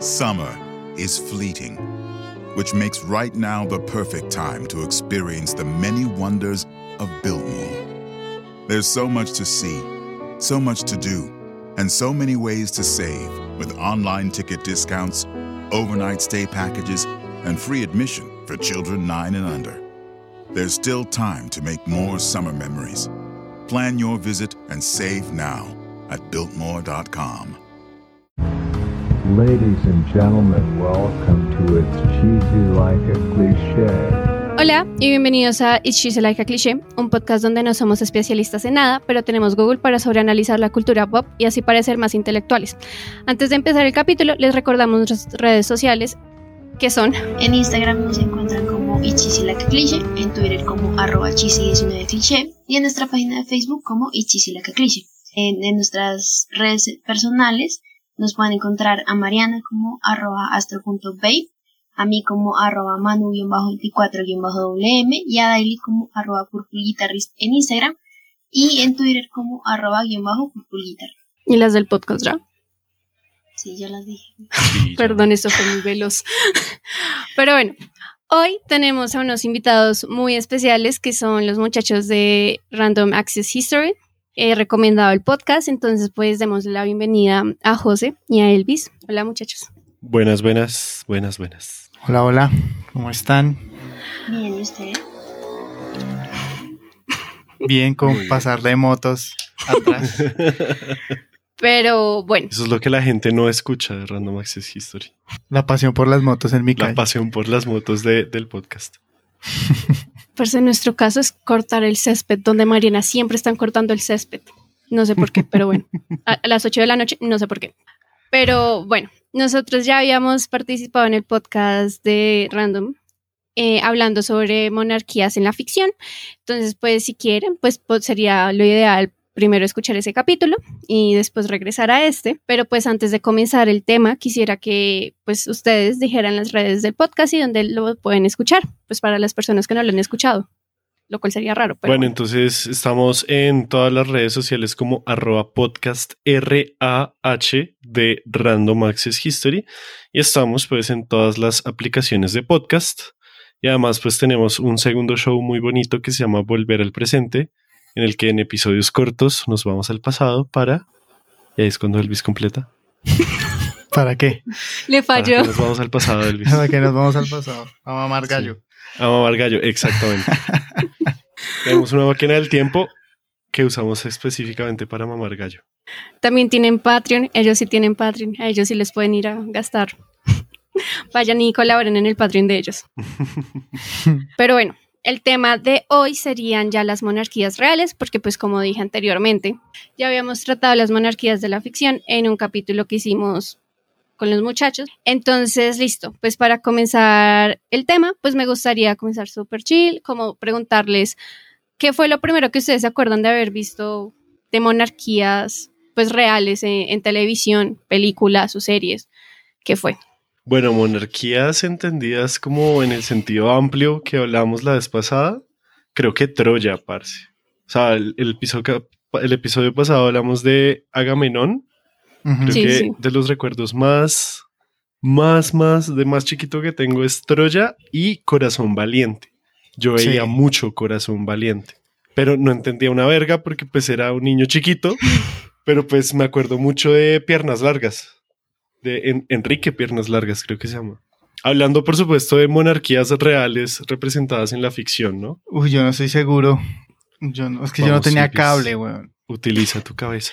Summer is fleeting, which makes right now the perfect time to experience the many wonders of Biltmore. There's so much to see, so much to do, and so many ways to save with online ticket discounts, overnight stay packages, and free admission for children 9 and under. There's still time to make more summer memories. Plan your visit and save now at Biltmore.com. Ladies and gentlemen, welcome to It's Cheesy Like a Cliché. Hola y bienvenidos a It's Cheesy Like a Cliché, un podcast donde no somos especialistas en nada, pero tenemos Google para sobreanalizar la cultura pop y así parecer más intelectuales. Antes de empezar el capítulo, les recordamos nuestras redes sociales que son En Instagram nos encuentran como Cliché, en Twitter como arroba chisi19cliché y en nuestra página de Facebook como Cliché. En, en nuestras redes personales nos pueden encontrar a Mariana como arroba astro.babe, a mí como arroba manu-24-wm y a Daily como arroba purpleguitarrist en Instagram y en Twitter como arroba purpleguitar. y las del podcast, ¿ya? Sí, yo las dije. Perdón, eso fue muy veloz. Pero bueno, hoy tenemos a unos invitados muy especiales que son los muchachos de Random Access History. He recomendado el podcast, entonces pues demos la bienvenida a José y a Elvis. Hola muchachos. Buenas, buenas, buenas, buenas. Hola, hola, ¿cómo están? Bien, ¿y usted? Bien con Muy bien. pasar de motos atrás. Pero bueno, Eso es lo que la gente no escucha de Random Access History. La pasión por las motos en mi La calle. pasión por las motos de- del podcast. pues en nuestro caso es cortar el césped, donde Mariana siempre están cortando el césped. No sé por qué, pero bueno, a, las 8 de la noche, no sé por qué. Pero bueno, nosotros ya habíamos participado en el podcast de Random, eh, hablando sobre monarquías en la ficción. Entonces, pues si quieren, pues, sería lo ideal primero escuchar ese capítulo y después regresar a este. Pero pues antes de comenzar el tema, quisiera que pues ustedes dijeran las redes del podcast y donde lo pueden escuchar, pues para las personas que no lo han escuchado, lo cual sería raro. Pero bueno, bueno. entonces estamos en todas las redes sociales como arroba podcast R-A-H de Random Access History y estamos pues en todas las aplicaciones de podcast y además pues tenemos un segundo show muy bonito que se llama Volver al Presente en el que en episodios cortos nos vamos al pasado para... Y ahí es cuando Elvis completa. ¿Para qué? Le Para que falló. nos vamos al pasado, Elvis. ¿Para qué nos vamos al pasado? A mamar gallo. A mamar gallo, exactamente. Tenemos una máquina del tiempo que usamos específicamente para mamar gallo. También tienen Patreon, ellos sí tienen Patreon, a ellos sí les pueden ir a gastar. Vayan y colaboren en el Patreon de ellos. Pero bueno, el tema de hoy serían ya las monarquías reales, porque pues como dije anteriormente, ya habíamos tratado las monarquías de la ficción en un capítulo que hicimos con los muchachos. Entonces, listo, pues para comenzar el tema, pues me gustaría comenzar súper chill, como preguntarles qué fue lo primero que ustedes se acuerdan de haber visto de monarquías pues reales en, en televisión, películas o series. ¿Qué fue? Bueno, monarquías entendidas como en el sentido amplio que hablamos la vez pasada, creo que Troya, parce. O sea, el, el episodio, el episodio pasado hablamos de Agamenón, Ujú. creo Sí, que sí. de los recuerdos más, más, más, de más chiquito que tengo es Troya y Corazón Valiente. Yo veía Sí. mucho Corazón Valiente, pero no entendía una verga porque pues era un niño chiquito, pero pues me acuerdo mucho de Piernas Largas, de En- Enrique Piernas Largas creo que se llama. Hablando por supuesto de monarquías reales representadas en la ficción, ¿no? Uy, yo no estoy seguro. Yo no, es que yo no tenía cable, weón. Utiliza tu cabeza.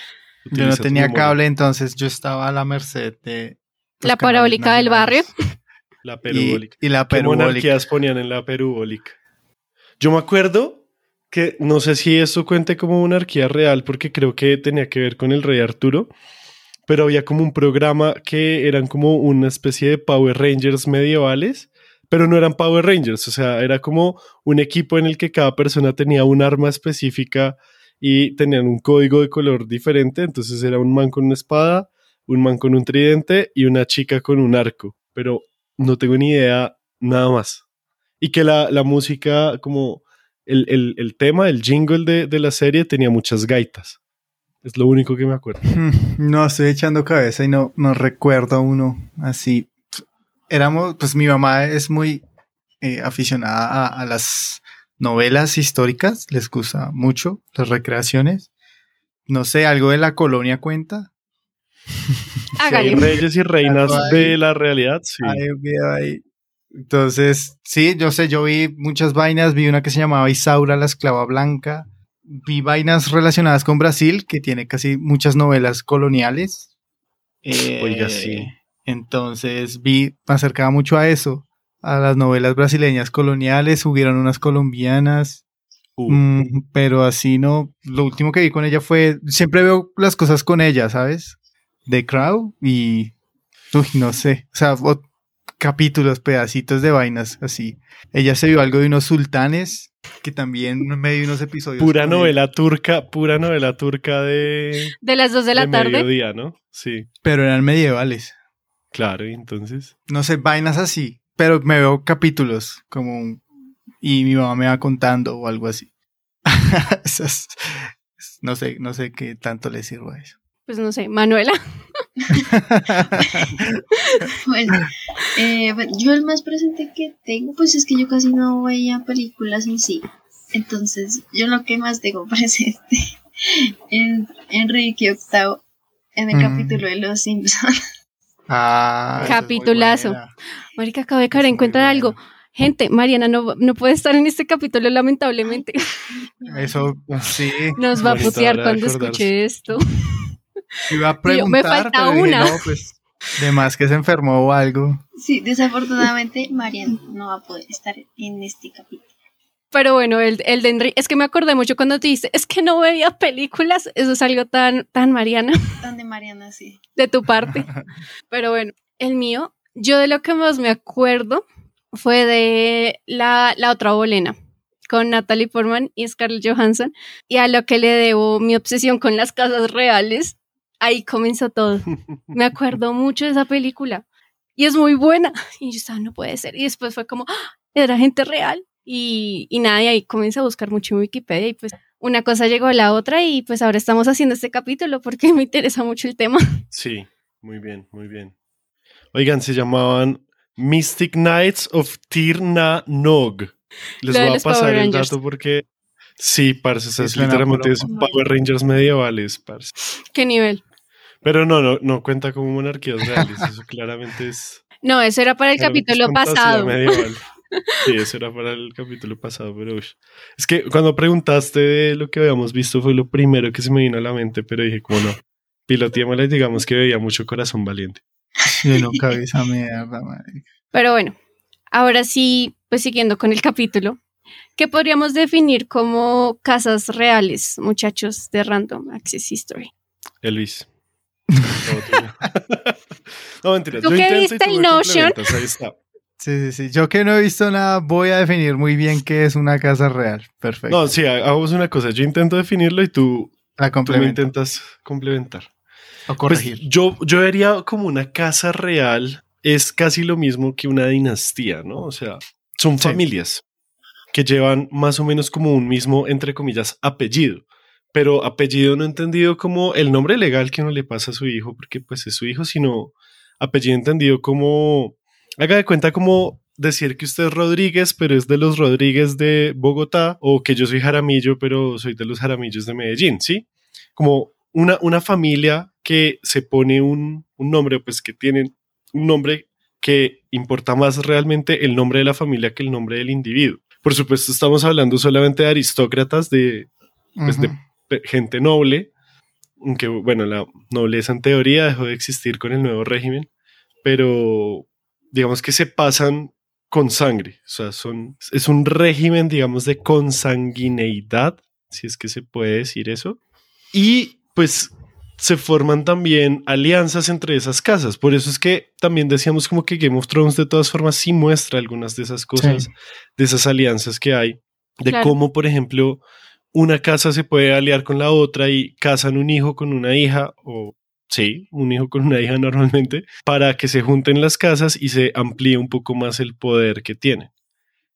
Yo no tenía cable, entonces yo estaba a la merced de... La parabólica del barrio. La perubólica. y la ¿Qué perubólica. monarquías ponían en la perubólica? Yo me acuerdo que no sé si esto cuente como monarquía real porque creo que tenía que ver con el rey Arturo, pero había como un programa que eran como una especie de Power Rangers medievales, pero no eran Power Rangers, o sea, era como un equipo en el que cada persona tenía un arma específica y tenían un código de color diferente, entonces era un man con una espada, un man con un tridente y una chica con un arco, pero no tengo ni idea nada más. Y que la, la música, como el, el- el tema, el jingle de, de la serie tenía muchas gaitas. Es lo único que me acuerdo. No, estoy echando cabeza y no, no recuerdo uno así. Éramos, pues mi mamá es muy eh, aficionada a, a las novelas históricas, les gusta mucho las recreaciones. No sé, algo de la colonia cuenta. Si hay reyes y reinas ahí. de la realidad, sí. Ahí. Entonces, sí, yo sé, yo vi muchas vainas, vi una que se llamaba Isaura, la esclava blanca, vi vainas relacionadas con Brasil, que tiene casi muchas novelas coloniales. Eh, Oiga, sí. Entonces vi, me acercaba mucho a eso, a las novelas brasileñas coloniales, hubieron unas colombianas, Uh, mm, pero así no, lo último que vi con ella fue, siempre veo las cosas con ella, ¿sabes? The Crow y, uy, no sé, o sea, o- capítulos, pedacitos de vainas, así. Ella se vio algo de unos sultanes, que también me dio unos episodios. pura él, novela turca, pura novela turca de, De las 2 de la de tarde. mediodía, ¿no? Sí, Pero eran medievales. claro, y entonces. no sé, vainas así, pero me veo capítulos como un- y mi mamá me va contando o algo así. No sé, no sé qué tanto le sirva eso. Pues no sé, Manuela. Bueno, eh, bueno, yo el más presente que tengo, pues es que yo casi no veía películas en sí. Entonces, yo lo que más tengo presente es Enrique VIII en el Mm. capítulo de Los Simpsons. Ah, Capitulazo. Marica, acabo de caer en cuenta de algo. Gente, Mariana no, no puede estar en este capítulo, lamentablemente. Eso sí. Nos va a putear cuando escuche esto. Iba a preguntar, me falta pero dije, una. no, pues, de más que se enfermó o algo. Sí, desafortunadamente Marian no va a poder estar en este capítulo. Pero bueno, el, el de Enrique, es que me acordé mucho cuando te dices, es que no veía películas. Eso es algo tan, tan Mariana Donde Mariana sí. de tu parte. Pero bueno, el mío, yo de lo que más me acuerdo fue de la, la otra bolena con Natalie Portman y Scarlett Johansson y a lo que le debo mi obsesión con las casas reales, ahí comenzó todo. Me acuerdo mucho de esa película y es muy buena y yo estaba, no puede ser. Y después fue como, ¡ah! era gente real y, y nada, y ahí comencé a buscar mucho en Wikipedia y pues una cosa llegó a la otra y pues ahora estamos haciendo este capítulo porque me interesa mucho el tema. Sí, muy bien, muy bien. Oigan, se llamaban Mystic Knights of Tir Na Nog. Les voy a pasar Power el Rangers. dato porque sí, parce, es literalmente Power Rangers medievales, parce. ¿Qué nivel? Pero no, no, no cuenta como monarquías reales, eso claramente es No, eso era para el capítulo pasado. medieval. Sí, eso era para el capítulo pasado, pero ush. es que cuando preguntaste de lo que habíamos visto fue lo primero que se me vino a la mente, pero dije, como no, piloteémosla y digamos que veía mucho corazón valiente. Yo nunca vi esa mierda, madre. Pero bueno, ahora sí, pues siguiendo con el capítulo, ¿qué podríamos definir como casas reales, muchachos de Random Access History? Elvis. No, mentira. ¿Tú yo y viste el Notion? complementas, Ahí está. Sí, sí, sí. Yo que no he visto nada, voy a definir muy bien qué es una casa real. Perfecto. No, sí, ha- hagamos una cosa. Yo intento definirlo y tú, la tú me intentas complementar. O Pues corregir. yo, yo vería como una casa real es casi lo mismo que una dinastía, ¿no? O sea, son Sí. familias que llevan más o menos como un mismo, entre comillas, apellido. Pero apellido no entendido como el nombre legal que uno le pasa a su hijo, porque pues es su hijo, sino apellido entendido como, haga de cuenta como decir que usted es Rodríguez, pero es de los Rodríguez de Bogotá, o que yo soy Jaramillo, pero soy de los Jaramillos de Medellín, ¿sí? Como una, una familia que se pone un, un nombre, pues que tienen un nombre que importa más realmente el nombre de la familia que el nombre del individuo. Por supuesto, estamos hablando solamente de aristócratas, de pues, de- gente noble, aunque bueno, la nobleza en teoría dejó de existir con el nuevo régimen, pero digamos que se pasan con sangre, o sea, son, es un régimen, digamos, de consanguineidad, si es que se puede decir eso, y pues se forman también alianzas entre esas casas, por eso es que también decíamos como que Game of Thrones de todas formas sí muestra algunas de esas cosas, Sí. de esas alianzas que hay, de Claro. cómo, por ejemplo, una casa se puede aliar con la otra y casan un hijo con una hija o sí, un hijo con una hija normalmente, para que se junten las casas y se amplíe un poco más el poder que tienen.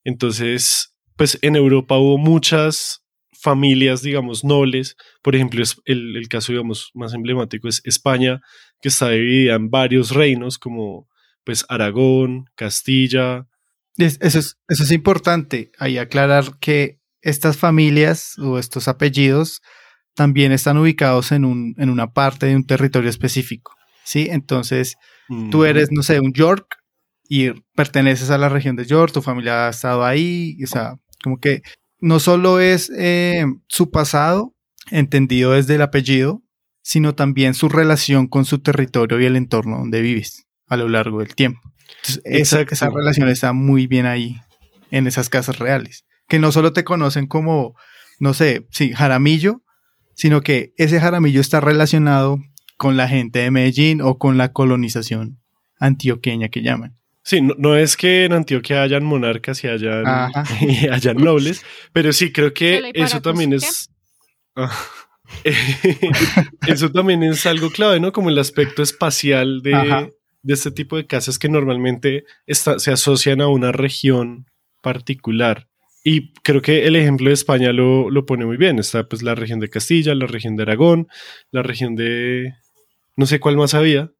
Entonces, pues en Europa hubo muchas familias, digamos, nobles. Por ejemplo, el, el caso, digamos, más emblemático es España, que está dividida en varios reinos, como pues Aragón, Castilla. Es- Eso es, eso es importante, ahí aclarar que estas familias o estos apellidos también están ubicados en, un, en una parte de un territorio específico, ¿sí? Entonces, tú Ujú. eres, no sé, un York y perteneces a la región de York, tu familia ha estado ahí, o sea, como que no solo es eh, su pasado, entendido desde el apellido, sino también su relación con su territorio y el entorno donde vives a lo largo del tiempo. Entonces, esa, esa relación está muy bien ahí en esas casas reales, que no solo te conocen como, no sé, sí, Jaramillo, sino que ese Jaramillo está relacionado con la gente de Medellín o con la colonización antioqueña que llaman. Sí, no, no es que en Antioquia hayan monarcas y hayan, Ajá. y hayan nobles, pero sí, creo que eso también es... Eso también es algo clave, ¿no? Como el aspecto espacial de, de este tipo de casas que normalmente está- se asocian a una región particular. Y creo que el ejemplo de España lo, lo pone muy bien. Está pues la región de Castilla, la región de Aragón, la región de... No sé cuál más había.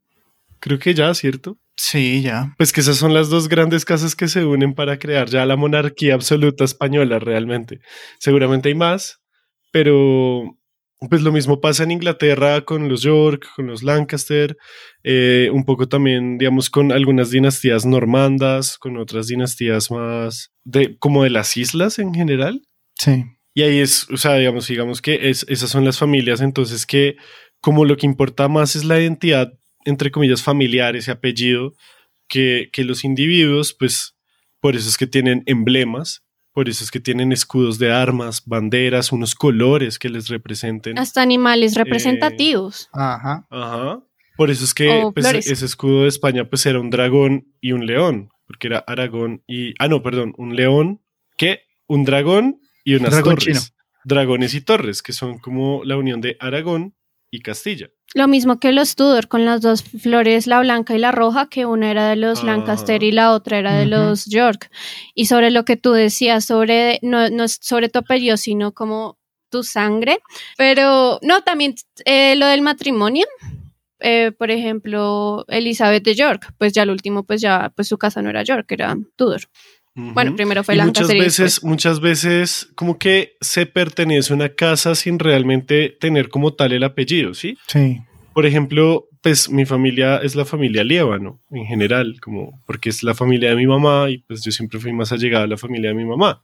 Creo que ya, ¿cierto? Sí, ya. Pues que esas son las dos grandes casas que se unen para crear ya la monarquía absoluta española realmente. Seguramente hay más, pero pues lo mismo pasa en Inglaterra con los York, con los Lancaster, eh, un poco también, digamos, con algunas dinastías normandas, con otras dinastías más de como de las islas en general. Sí. Y ahí es, o sea, digamos, digamos que es, esas son las familias, entonces que como lo que importa más es la identidad, entre comillas, familiar, ese apellido, que, que los individuos, pues por eso es que tienen emblemas, por eso es que tienen escudos de armas, banderas, unos colores que les representen. Hasta animales representativos. Ajá. Ajá. Por eso es que pues, ese escudo de España pues era un dragón y un león, porque era Aragón y... Ah, no, perdón, un león, ¿qué? Un dragón y unas Dragón torres. chino. Dragones y torres, que son como la unión de Aragón y Castilla. Lo mismo que los Tudor con las dos flores, la blanca y la roja, que una era de los Ah. Lancaster y la otra era de los York. Y sobre lo que tú decías, sobre, no, no es sobre tu apellido, sino como tu sangre. Pero no, también eh, lo del matrimonio. Eh, por ejemplo, Elizabeth de York, pues ya el último, pues ya, pues su casa no era York, era Tudor. Bueno, primero fue Y muchas Lancaster y veces, después. muchas veces como que se pertenece a una casa sin realmente tener como tal el apellido, ¿sí? Sí. Por ejemplo, pues mi familia es la familia Liévano en general, como porque es la familia de mi mamá y pues yo siempre fui más allegado a la familia de mi mamá.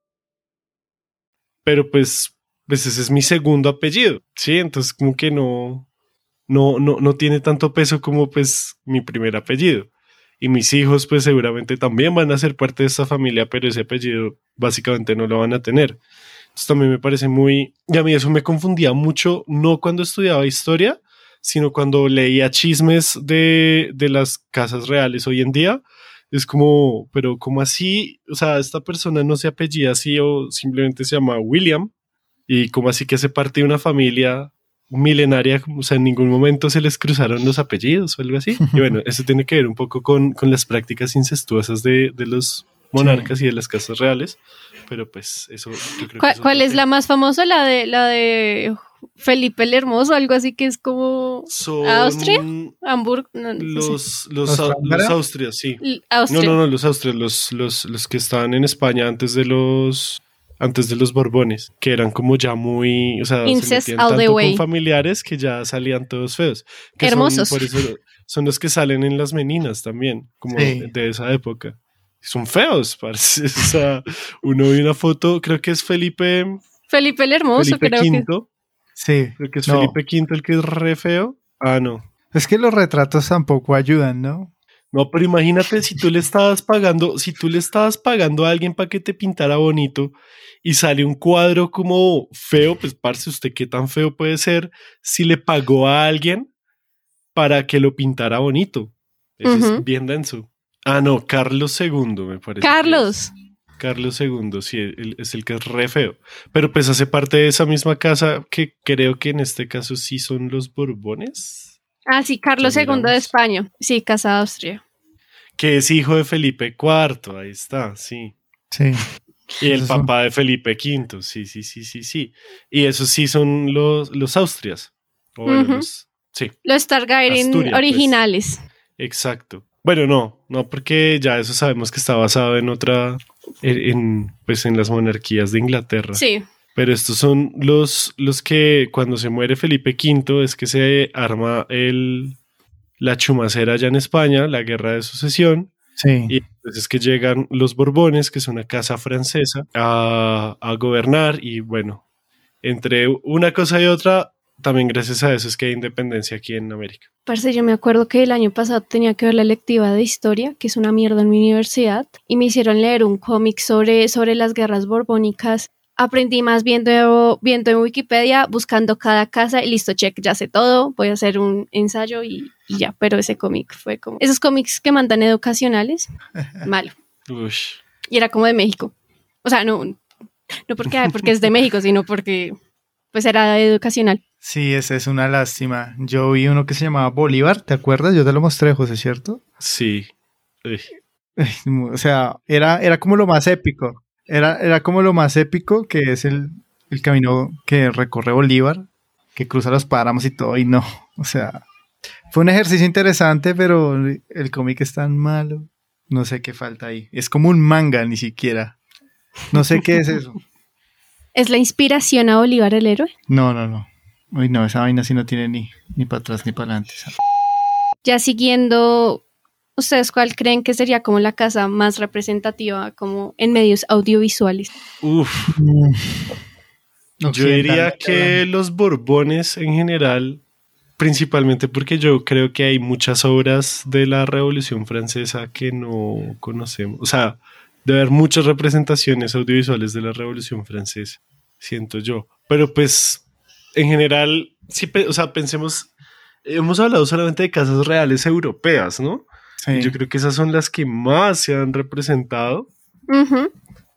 Pero pues, pues ese es mi segundo apellido, ¿sí? Entonces como que no, no, no, no tiene tanto peso como pues mi primer apellido. Y mis hijos pues seguramente también van a ser parte de esta familia, pero ese apellido básicamente no lo van a tener. Entonces también me parece muy... Y a mí eso me confundía mucho, no cuando estudiaba historia, sino cuando leía chismes de, de las casas reales hoy en día. Es como, pero como así? O sea, esta persona no se apellida así o simplemente se llama William. Y como así que hace parte de una familia milenaria, o sea, en ningún momento se les cruzaron los apellidos o algo así. Y bueno, eso tiene que ver un poco con, con las prácticas incestuosas de, de los monarcas y de las casas reales. Pero pues eso yo creo que ¿Cuál, es cuál es la más famosa? La de la de Felipe el Hermoso, algo así que es como Son ¿Austria? Hamburgo, no. Los, los, ¿Los Austrias, sí. L- No, Austria. no, no, los Austrias, los, los, los que estaban en España antes de los antes de los Borbones, que eran como ya muy, o sea, Incest se metían all the tanto way. con familiares que ya salían todos feos. Que son- Hermosos. por eso son los que salen en las meninas también, como Sí. de esa época. Son feos, parce. O sea, uno ve una foto, creo que es Felipe, Felipe el Hermoso, Felipe creo que. Sí. creo que es No. Felipe V el que es re feo. Ah, no. Es que los retratos tampoco ayudan, ¿no? No, pero imagínate si tú le estabas pagando, si tú le estabas pagando a alguien para que te pintara bonito y sale un cuadro como feo, pues parce, usted qué tan feo puede ser si le pagó a alguien para que lo pintara bonito. Eso es bien denso. Ah, no, Carlos II, me parece. que Carlos. Carlos II, sí, es el que es re feo. Pero pues hace parte de esa misma casa que creo que en este caso sí son los Borbones, Ah, sí, Carlos II de. España. Sí, Casa de Austria. que es hijo de Felipe IV, ahí está, sí. Sí. Y el papá de Felipe V, sí, sí, sí, sí, sí. Y esos sí son los, los Austrias. O bueno, los- sí, Los Targaryen Asturias, pues. originales. exacto. Bueno, no, no, porque ya eso sabemos que está basado en otra, en, pues en las monarquías de Inglaterra. Sí. Pero estos son los, los que cuando se muere Felipe V es que se arma el, la chumacera allá en España, la guerra de sucesión. Sí. Y entonces es que llegan los Borbones, que es una casa francesa, a, a gobernar y bueno, entre una cosa y otra, también gracias a eso es que hay independencia aquí en América. Parce, yo me acuerdo que el año pasado tenía que ver la electiva de historia, que es una mierda en mi universidad, y me hicieron leer un cómic sobre, sobre las guerras borbónicas. Aprendí más viendo, viendo en Wikipedia, buscando cada casa y listo, check, ya sé todo, voy a hacer un ensayo y, y ya, pero ese cómic fue como... Esos cómics que mandan educacionales, malo. Ush. Y era como de México. O sea, no, no porque, porque es de México, sino porque pues era educacional. Sí, esa es una lástima. Yo vi uno que se llamaba Bolívar, ¿te acuerdas? Yo te lo mostré, José, ¿cierto? Sí. Uy. O sea, era, era como lo más épico. Era, era como lo más épico que es el, el camino que recorre Bolívar, que cruza los páramos y todo, y no. O sea, fue un ejercicio interesante, pero el cómic es tan malo. No sé qué falta ahí. Es como un manga, ni siquiera. No sé qué es eso. ¿Es la inspiración a Bolívar el héroe? No, no, no. Uy, no, esa vaina sí no tiene ni, ni para atrás ni para adelante. Ya siguiendo, ¿ustedes cuál creen que sería como la casa más representativa como en medios audiovisuales? Uf. Yo diría que los Borbones en general, principalmente porque yo creo que hay muchas obras de la Revolución Francesa que no conocemos. O sea, debe haber muchas representaciones audiovisuales de la Revolución Francesa, siento yo. Pero pues, en general, sí, o sea, pensemos, hemos hablado solamente de casas reales europeas, ¿no? Sí. Yo creo que esas son las que más se han representado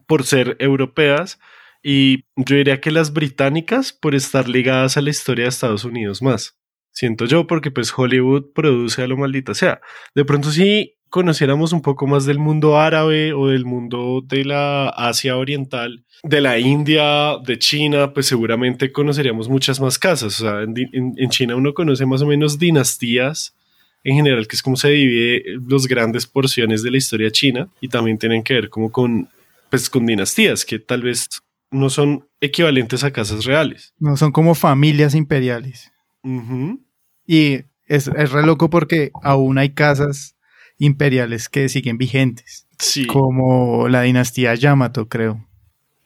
por ser europeas y yo diría que las británicas por estar ligadas a la historia de Estados Unidos más. Siento yo porque pues Hollywood produce a lo maldita sea. De pronto si conociéramos un poco más del mundo árabe o del mundo de la Asia Oriental, de la India, de China, pues seguramente conoceríamos muchas más casas. O sea, en, en- en China uno conoce más o menos dinastías en general, que es como se divide las grandes porciones de la historia china y también tienen que ver como con pues con dinastías que tal vez no son equivalentes a casas reales. No, son como familias imperiales. Ujú. Y es, es re loco porque aún hay casas imperiales que siguen vigentes, Sí. como la dinastía Yamato, creo.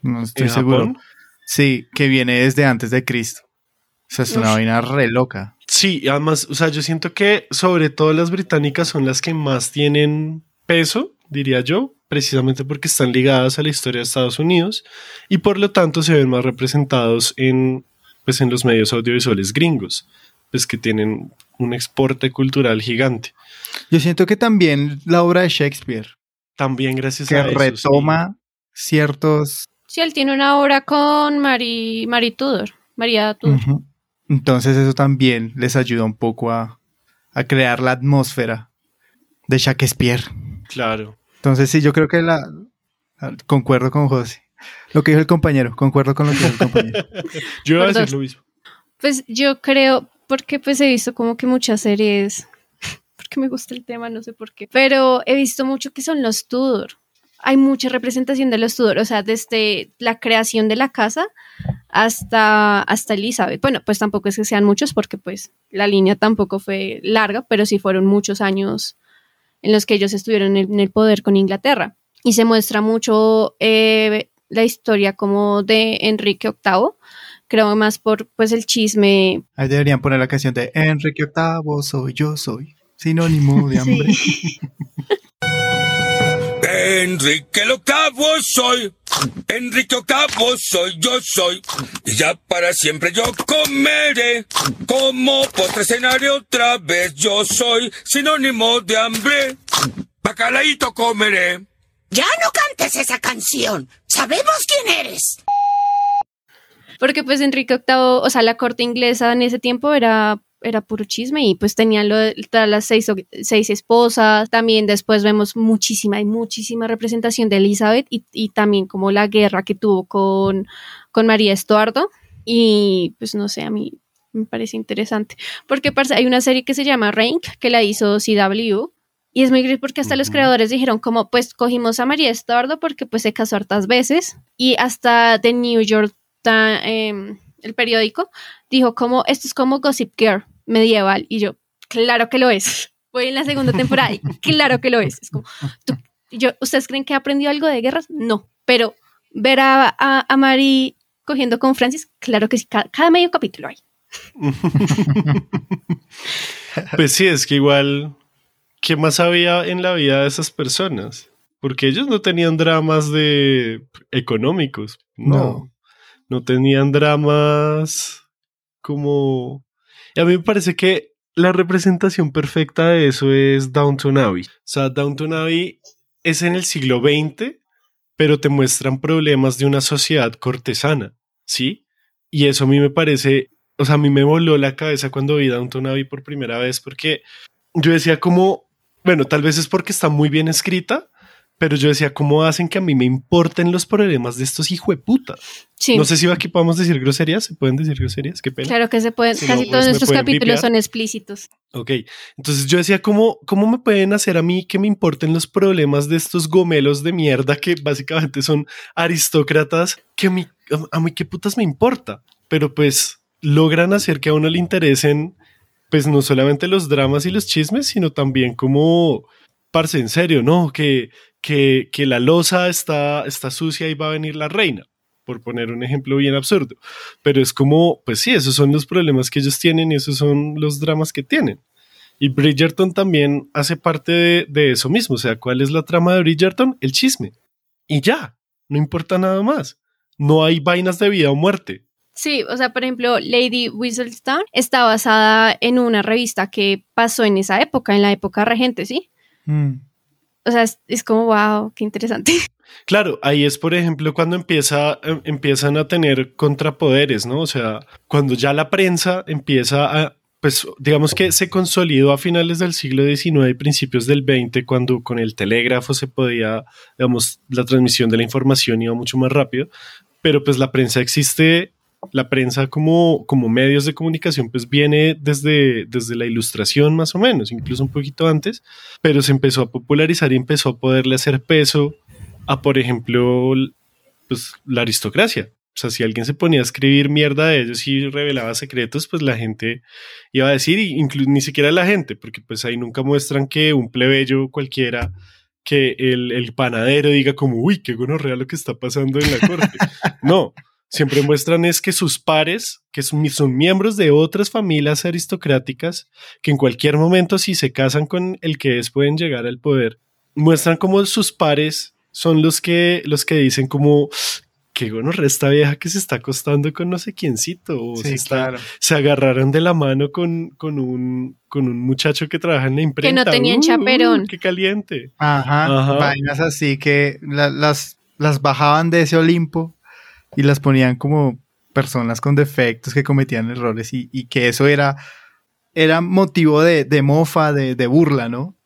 No estoy ¿En seguro. Japón? Sí, que viene desde antes de Cristo. O sea, es una Uf. vaina re loca. Sí, además, o sea, yo siento que sobre todo las británicas son las que más tienen peso, diría yo, precisamente porque están ligadas a la historia de Estados Unidos y por lo tanto se ven más representados en, pues, en los medios audiovisuales gringos, pues que tienen un exporte cultural gigante. Yo siento que también la obra de Shakespeare, También gracias que a eso, sí. retoma ciertos... Sí, él tiene una obra con Mari, Mari Tudor, María Tudor. Entonces eso también les ayuda un poco a, a crear la atmósfera de Shakespeare. Claro. Entonces sí, yo creo que la... Concuerdo con José. Lo que dijo el compañero, concuerdo con lo que dijo el compañero. Yo iba a decir lo mismo. Pues yo creo, porque pues he visto como que muchas series, porque me gusta el tema, no sé por qué, pero he visto mucho que son los Tudor. Hay mucha representación de los Tudor, o sea, desde la creación de la casa hasta, hasta Elizabeth. Bueno, pues tampoco es que sean muchos, porque pues la línea tampoco fue larga, pero sí fueron muchos años en los que ellos estuvieron en el, poder con Inglaterra. Y se muestra mucho eh, la historia como de Enrique VIII, creo más por pues el chisme Ahí deberían poner la canción de Enrique VIII, soy yo, soy. Sinónimo de hambre. Sí. Enrique el octavo soy, Enrique octavo soy, yo soy, y ya para siempre yo comeré, como postre escenario otra vez yo soy, sinónimo de hambre, bacalaíto comeré. Ya no cantes esa canción. Sabemos quién eres. Porque pues Enrique VIII, o sea, la corte inglesa en ese tiempo era, era puro chisme y pues tenían lo de las seis, seis esposas. También después vemos muchísima y muchísima representación de Elizabeth y, y también como la guerra que tuvo con, con María Estuardo. Y pues no sé, a mí me parece interesante. Porque hay una serie que se llama Rank, que la hizo CW. Y es muy gris porque hasta los creadores dijeron como, pues cogimos a María Estuardo porque pues se casó hartas veces. Y hasta The New York, em, el periódico, dijo como, esto es como Gossip Girl medieval. Y yo, claro que lo es. Voy en la segunda temporada y claro que lo es. Es como, tú- yo, ¿ustedes creen que he aprendido algo de guerras? No. Pero ver a, a, a Mari cogiendo con Francis, claro que sí, cada, cada medio capítulo hay. Pues sí, es que igual, ¿qué más había en la vida de esas personas? Porque ellos no tenían dramas de económicos, no. No. No tenían dramas como... Y a mí me parece que la representación perfecta de eso es Downton Abbey. O sea, Downton Abbey es en el siglo XX, pero te muestran problemas de una sociedad cortesana, ¿sí? Y eso a mí me parece, o sea, a mí me voló la cabeza cuando vi Downton Abbey por primera vez, porque yo decía como, bueno, tal vez es porque está muy bien escrita, pero yo decía, ¿cómo hacen que a mí me importen los problemas de estos hijueputas? Sí, No sé si aquí podemos decir groserías, ¿se pueden decir groserías? Qué pena. claro que se pueden, Si casi todos nuestros capítulos vipear. son explícitos. Ok, entonces yo decía, ¿cómo, ¿cómo me pueden hacer a mí que me importen los problemas de estos gomelos de mierda que básicamente son aristócratas? Que a mí, a, a mí qué putas me importa. Pero pues logran hacer que a uno le interesen, pues no solamente los dramas y los chismes, sino también como, parce, en serio, ¿no? Que, que, que la losa está, está sucia y va a venir la reina, por poner un ejemplo bien absurdo. Pero es como, pues sí, esos son los problemas que ellos tienen y esos son los dramas que tienen. Y Bridgerton también hace parte de, de eso mismo. O sea, ¿cuál es la trama de Bridgerton? El chisme. Y ya, no importa nada más. No hay vainas de vida o muerte. Sí, o sea, por ejemplo, Lady Whistledown está basada en una revista que pasó en esa época, en la época regente, ¿sí? Mm. O sea, es, es como, wow, qué interesante. Claro, ahí es, por ejemplo, cuando empieza, em- empiezan a tener contrapoderes, ¿no? O sea, cuando ya la prensa empieza a, pues, digamos que se consolidó a finales del siglo XIX y principios del XX, cuando con el telégrafo se podía, digamos, la transmisión de la información iba mucho más rápido, pero pues la prensa existe, la prensa como, como medios de comunicación, pues viene desde, desde la ilustración más o menos, incluso un poquito antes, pero se empezó a popularizar y empezó a poderle hacer peso a, por ejemplo, pues, la aristocracia. O sea, si alguien se ponía a escribir mierda de ellos y revelaba secretos, pues la gente iba a decir, y inclu- ni siquiera la gente, porque pues ahí nunca muestran que un plebeyo cualquiera, que el, el panadero diga como, uy, qué gonorrea lo que está pasando en la corte. no, siempre muestran es que sus pares, que son, son miembros de otras familias aristocráticas, que en cualquier momento si se casan con el que es pueden llegar al poder, muestran como sus pares son los que, los que dicen como, qué gonorrea esta vieja que se está acostando con no sé quiéncito, o se, Sí, está, claro. se agarraron de la mano con, con, un, con un muchacho que trabaja en la imprenta. tenían Uh, chaperón. uh, qué caliente. Ajá, Ajá. vainas así que la- las, las bajaban de ese Olimpo y las ponían como personas con defectos que cometían errores y, y que eso era, era motivo de, de mofa, de, de burla, ¿no?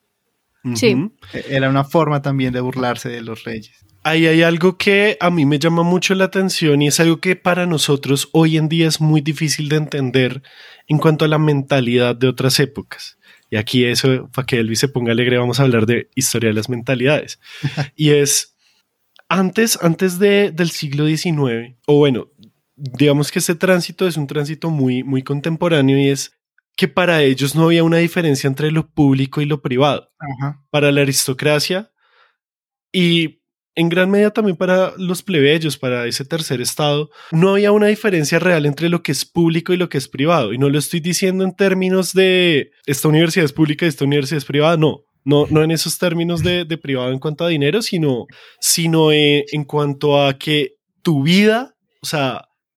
Sí. E- Era una forma también de burlarse de los reyes. Ahí hay algo que a mí me llama mucho la atención y es algo que para nosotros hoy en día es muy difícil de entender en cuanto a la mentalidad de otras épocas. Y aquí eso, para que Elvis se ponga alegre, vamos a hablar de historia de las mentalidades. y es, antes, antes de, del siglo XIX, o bueno, digamos que este tránsito es un tránsito muy, muy contemporáneo y es que para ellos no había una diferencia entre lo público y lo privado Ajá. para la aristocracia y en gran medida también para los plebeyos, para ese tercer estado, no había una diferencia real entre lo que es público y lo que es privado. Y no lo estoy diciendo en términos de esta universidad es pública y esta universidad es privada, no. No, no en esos términos de, privado en cuanto a dinero, sino, sino en, en cuanto a que tu vida, o sea,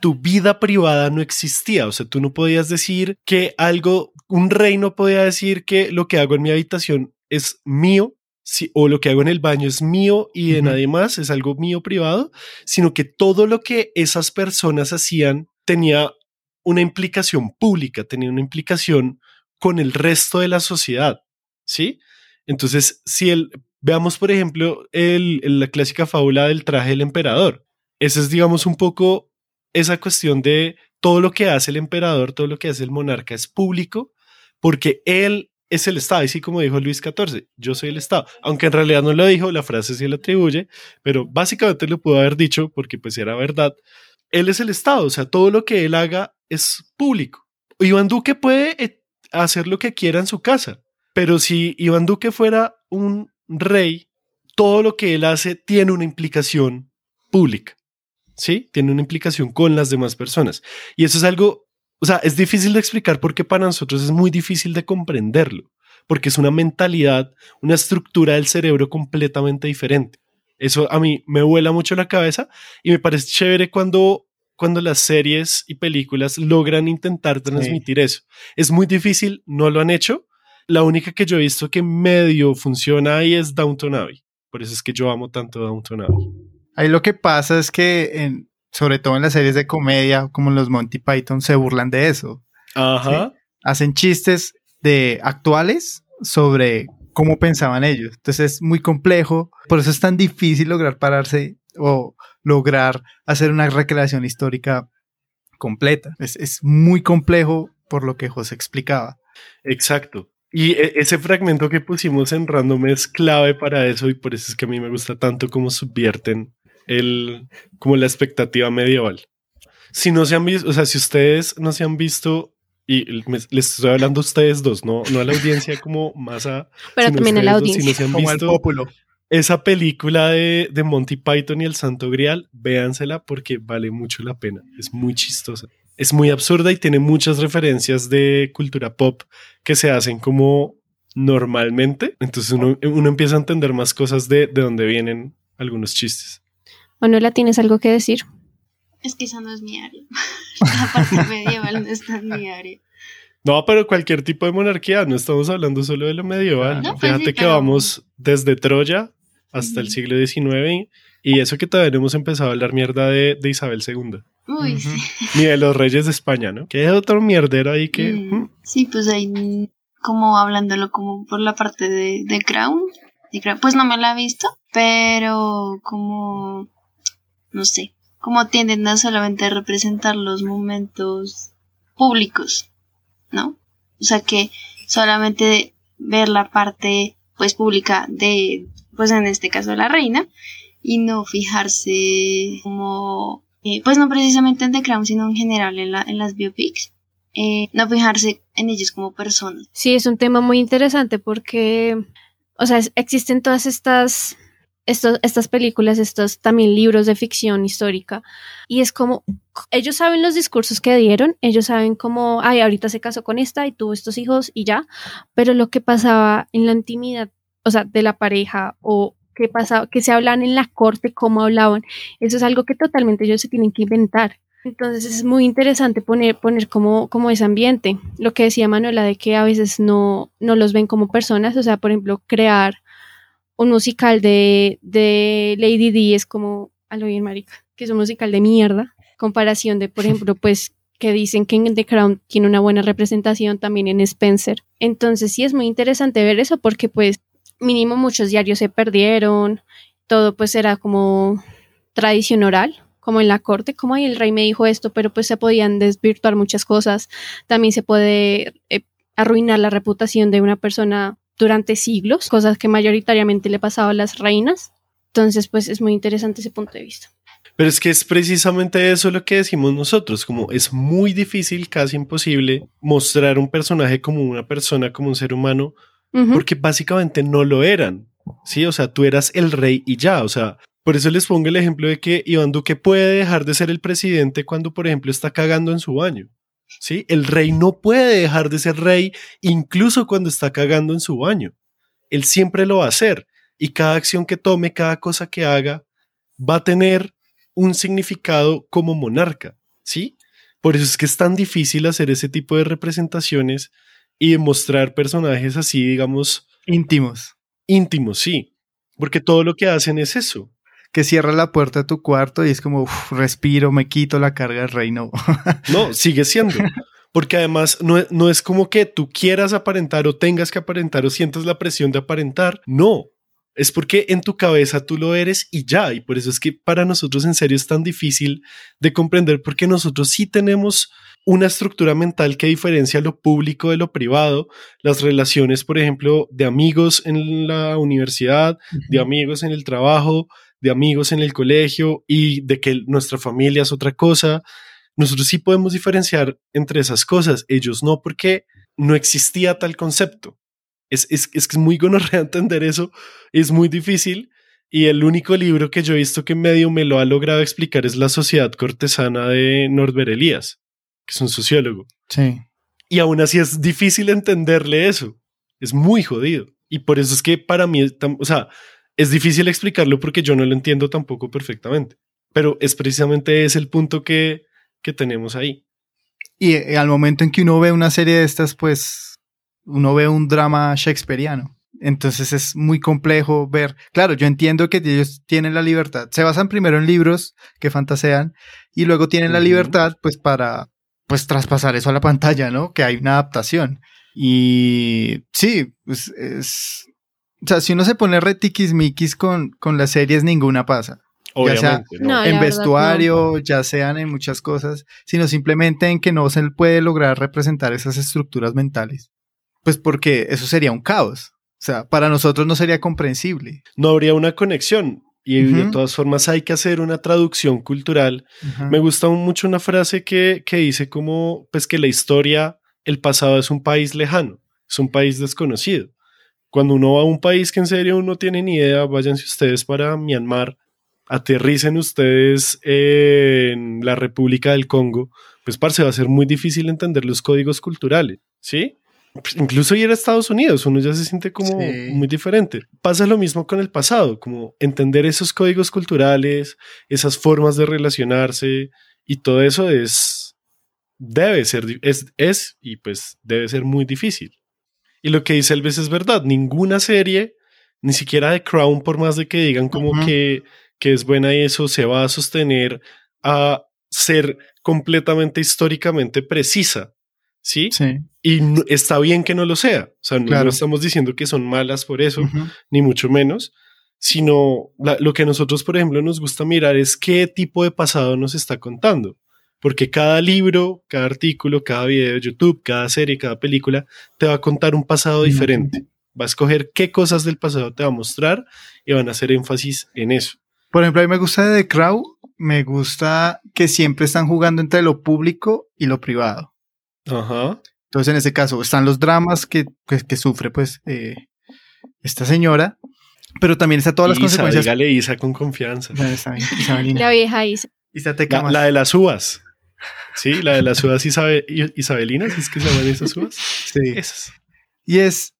tu vida privada no existía. O sea, tú no podías decir que algo, un rey no podía decir que lo que hago en mi habitación es mío. Si, o lo que hago en el baño es mío y de nadie más, es algo mío privado, sino que todo lo que esas personas hacían tenía una implicación pública, tenía una implicación con el resto de la sociedad, ¿sí? Entonces, si el, veamos por ejemplo el, la clásica fábula del traje del emperador, ese es digamos un poco esa cuestión de todo lo que hace el emperador, todo lo que hace el monarca es público, porque él es el Estado, así como dijo Luis XIV, yo soy el Estado, aunque en realidad no lo dijo, la frase sí lo atribuye, pero básicamente lo pudo haber dicho porque pues era verdad, él es el Estado, o sea, todo lo que él haga es público. Iván Duque puede eh, hacer lo que quiera en su casa, pero si Iván Duque fuera un rey, todo lo que él hace tiene una implicación pública. ¿Sí? Tiene una implicación con las demás personas. Y eso es algo, o sea, es difícil de explicar porque para nosotros es muy difícil de comprenderlo, porque es una mentalidad, una estructura del cerebro completamente diferente. Eso a mí me vuela mucho la cabeza y me parece chévere cuando, cuando las series y películas logran intentar transmitir eso. Es muy difícil, no lo han hecho. La única que yo he visto que medio funciona ahí es Downton Abbey. Por eso es que yo amo tanto Downton Abbey. Ahí lo que pasa es que, en, sobre todo en las series de comedia, como los Monty Python, se burlan de eso. Ajá. Hacen chistes de actuales sobre cómo pensaban ellos. Entonces es muy complejo, por eso es tan difícil lograr pararse o lograr hacer una recreación histórica completa. Es, es muy complejo por lo que José explicaba. Exacto. Y e, ese fragmento que pusimos en random es clave para eso y por eso es que a mí me gusta tanto cómo subvierten el, como la expectativa medieval. Si no se han visto, o sea, si ustedes no se han visto, y les estoy hablando a ustedes dos, no, no a la audiencia como más a... Pero también a la audiencia. si no se han visto esa película de, de Monty Python y el Santo Grial, véansela porque vale mucho la pena. Es muy chistosa. Es muy absurda y tiene muchas referencias de cultura pop que se hacen como normalmente. Entonces uno, uno empieza a entender más cosas de, de dónde vienen algunos chistes. Manuela, ¿tienes algo que decir? Es que esa no es mi área. La parte medieval no está en mi área. No, pero cualquier tipo de monarquía, no estamos hablando solo de lo medieval. No, pues Fíjate sí, que pero- vamos desde Troya hasta el siglo XIX y eso que todavía no hemos empezado a hablar mierda de, de Isabel II, Uy, sí. ni de los reyes de España, ¿no? Que es otro mierdero ahí que... Mm, mm, Sí, pues ahí como hablándolo como por la parte de, de Crown. de Crown, Pues no me la he visto, pero como, no sé, como tienden a solamente representar los momentos públicos, ¿no? O sea que solamente ver la parte pues pública de, pues en este caso la reina, y no fijarse como, eh, pues no precisamente en The Crown, sino en general en, la, en las biopics eh, no fijarse en ellos como personas. Sí, es un tema muy interesante porque, o sea, existen todas estas, estas películas, estos también libros de ficción histórica, y es como, ellos saben los discursos que dieron, ellos saben cómo, ay, ahorita se casó con esta y tuvo estos hijos y ya, pero lo que pasaba en la intimidad, o sea, de la pareja o qué pasaba, qué se hablaban en la corte, cómo hablaban. Eso es algo que totalmente ellos se tienen que inventar. Entonces es muy interesante poner, poner como, como ese ambiente. Lo que decía Manuela de que a veces no, no los ven como personas, o sea, por ejemplo, crear un musical de, de Lady D es como, a lo bien marica, que es un musical de mierda, comparación de, por ejemplo, pues que dicen que en The Crown tiene una buena representación también en Spencer. Entonces sí es muy interesante ver eso porque pues mínimo muchos diarios se perdieron, todo pues era como tradición oral, como en la corte, como ahí el rey me dijo esto, pero pues se podían desvirtuar muchas cosas, también se puede eh, arruinar la reputación de una persona durante siglos, cosas que mayoritariamente le pasaba a las reinas. Entonces, pues es muy interesante ese punto de vista. Pero es que es precisamente eso lo que decimos nosotros, como es muy difícil, casi imposible, mostrar un personaje como una persona, como un ser humano, porque básicamente no lo eran, ¿sí? O sea, tú eras el rey y ya, o sea, por eso les pongo el ejemplo de que Iván Duque puede dejar de ser el presidente cuando, por ejemplo, está cagando en su baño. ¿Sí? El rey no puede dejar de ser rey incluso cuando está cagando en su baño. Él siempre lo va a hacer y cada acción que tome, cada cosa que haga, va a tener un significado como monarca, ¿sí? Por eso es que es tan difícil hacer ese tipo de representaciones y demostrar personajes así, digamos... Íntimos. Íntimos, sí. Porque todo lo que hacen es eso. Que cierra la puerta de tu cuarto y es como, respiro, me quito la carga del reino. no, sigue siendo. Porque además no, no es como que tú quieras aparentar o tengas que aparentar o sientas la presión de aparentar. No, es porque en tu cabeza tú lo eres y ya, y por eso es que para nosotros en serio es tan difícil de comprender porque nosotros sí tenemos una estructura mental que diferencia lo público de lo privado, las relaciones, por ejemplo, de amigos en la universidad, de amigos en el trabajo, de amigos en el colegio y de que nuestra familia es otra cosa. Nosotros sí podemos diferenciar entre esas cosas, ellos no, porque no existía tal concepto. Es, es, es muy gonorrea entender eso, es muy difícil. Y el único libro que yo he visto que medio me lo ha logrado explicar es La Sociedad Cortesana de Norbert Elías, que es un sociólogo. Sí. Y aún así es difícil entenderle eso. Es muy jodido. Y por eso es que para mí, o sea, es difícil explicarlo porque yo no lo entiendo tampoco perfectamente. Pero es precisamente ese el punto que, que tenemos ahí. Y eh, al momento en que uno ve una serie de estas, pues uno ve un drama shakespeariano. Entonces es muy complejo ver. Claro, yo entiendo que ellos tienen la libertad. Se basan primero en libros que fantasean y luego tienen la libertad, pues, para pues traspasar eso a la pantalla, ¿no? Que hay una adaptación. Y sí, pues es. O sea, si uno se pone retiquismiquis con, con las series, ninguna pasa. Obviamente, ya sea en vestuario, ya sean en muchas cosas, sino simplemente en que no se puede lograr representar esas estructuras mentales. Pues porque eso sería un caos. O sea, para nosotros no sería comprensible. No habría una conexión. Y de todas formas hay que hacer una traducción cultural. Me gusta mucho una frase que, que dice como, pues que la historia, el pasado es un país lejano, es un país desconocido. Cuando uno va a un país que en serio uno tiene ni idea, váyanse ustedes para Myanmar, aterricen ustedes en la República del Congo, pues parce, va a ser muy difícil entender los códigos culturales, ¿sí? Pues, incluso ir a Estados Unidos, uno ya se siente como muy diferente. Pasa lo mismo con el pasado, como entender esos códigos culturales, esas formas de relacionarse y todo eso es, debe ser, es, es y pues debe ser muy difícil. Y lo que dice Elvis es verdad, ninguna serie, ni siquiera de Crown, por más de que digan como que, que es buena y eso, se va a sostener a ser completamente históricamente precisa. ¿sí? Y está bien que no lo sea. O sea, no, estamos diciendo que son malas por eso, ni mucho menos, sino lo que a nosotros, por ejemplo, nos gusta mirar es qué tipo de pasado nos está contando. Porque cada libro, cada artículo, cada video de YouTube, cada serie, cada película te va a contar un pasado diferente. Va a escoger qué cosas del pasado te va a mostrar y van a hacer énfasis en eso. Por ejemplo, a mí me gusta de The Crow, me gusta que siempre están jugando entre lo público y lo privado. Ajá. Entonces, en ese caso, están los dramas que, que, sufre, pues, eh, esta señora, pero también está todas las consecuencias. Dígale Isa con confianza. La vieja Isa. Isa te la, la, de las uvas. Sí, la de las uvas isabelinas, ¿es que se llaman esas uvas? Sí. Esas. Y es,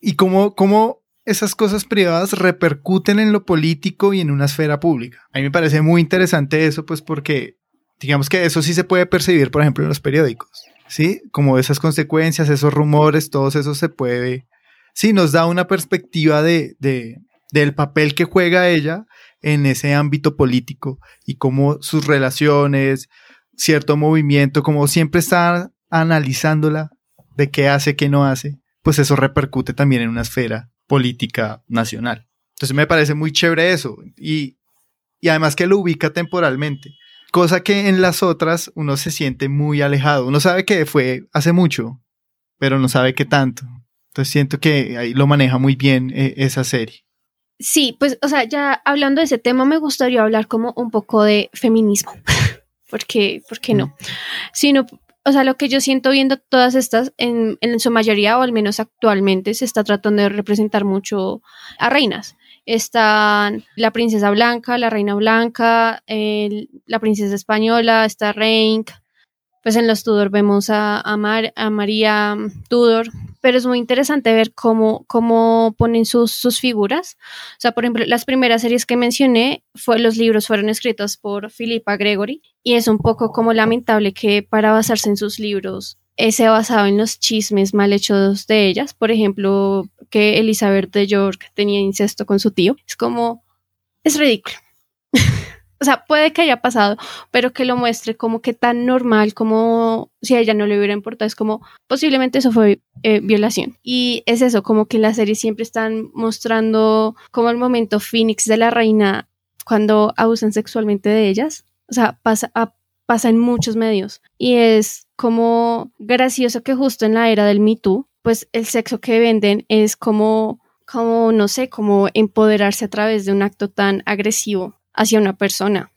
y cómo, cómo esas cosas privadas repercuten en lo político y en una esfera pública. A mí me parece muy interesante eso, pues porque digamos que eso sí se puede percibir, por ejemplo, en los periódicos, ¿sí? Como esas consecuencias, esos rumores, todo eso se puede, sí, nos da una perspectiva de, de, del papel que juega ella en ese ámbito político y cómo sus relaciones, cierto movimiento, como siempre está analizándola de qué hace, qué no hace, pues eso repercute también en una esfera política nacional. Entonces me parece muy chévere eso y, y además que lo ubica temporalmente, cosa que en las otras uno se siente muy alejado. Uno sabe que fue hace mucho, pero no sabe qué tanto. Entonces siento que ahí lo maneja muy bien eh, esa serie. Sí, pues, o sea, ya hablando de ese tema, me gustaría hablar como un poco de feminismo, porque, ¿por qué no? Mm. Sino, o sea, lo que yo siento viendo todas estas, en, en su mayoría, o al menos actualmente, se está tratando de representar mucho a reinas. Están la princesa blanca, la reina blanca, el- la princesa española, está Reign, pues en los Tudor vemos a, a, Mar- a María Tudor, pero es muy interesante ver cómo, cómo ponen sus, sus figuras. O sea, por ejemplo, las primeras series que mencioné, fue, los libros fueron escritos por Philippa Gregory y es un poco como lamentable que para basarse en sus libros eh, se ha basado en los chismes mal hechos de ellas. Por ejemplo, que Elizabeth de York tenía incesto con su tío. Es como, es ridículo. O sea, puede que haya pasado, pero que lo muestre como que tan normal, como si a ella no le hubiera importado, es como posiblemente eso fue eh, violación. Y es eso, como que las series siempre están mostrando como el momento Phoenix de la reina cuando abusan sexualmente de ellas. O sea, pasa, pasa en muchos medios. Y es como gracioso que justo en la era del Me Too, pues el sexo que venden es como, como, no sé, como empoderarse a través de un acto tan agresivo hacia una persona.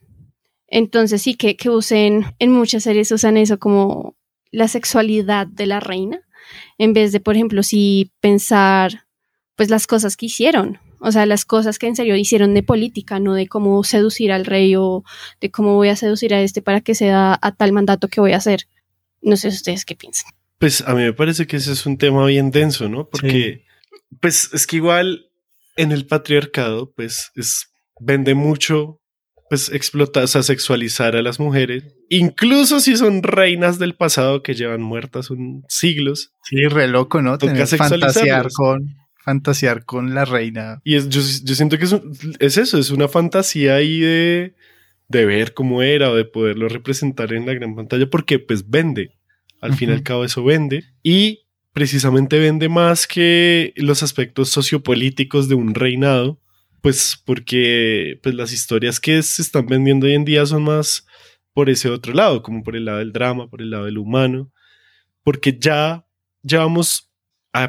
Entonces sí que, que usen, en muchas series usan eso como la sexualidad de la reina, en vez de, por ejemplo, si pensar pues las cosas que hicieron, o sea, las cosas que en serio hicieron de política, no de cómo seducir al rey o de cómo voy a seducir a este para que se da a tal mandato que voy a hacer. No sé ustedes qué piensan. Pues a mí me parece que ese es un tema bien denso, ¿no? Porque, pues es que igual en el patriarcado, pues es, vende mucho, pues explotar, o sea, sexualizar a las mujeres, incluso si son reinas del pasado que llevan muertas un siglos. Sí, re loco, ¿no? Toca Tener- fantasear con, fantasear con la reina. Y es, yo, yo siento que es, un- es eso, es una fantasía ahí de, de ver cómo era o de poderlo representar en la gran pantalla, porque pues vende. Al fin y al cabo eso vende. Y precisamente vende más que los aspectos sociopolíticos de un reinado, pues porque pues, las historias que se están vendiendo hoy en día son más por ese otro lado, como por el lado del drama, por el lado del humano, porque ya llevamos,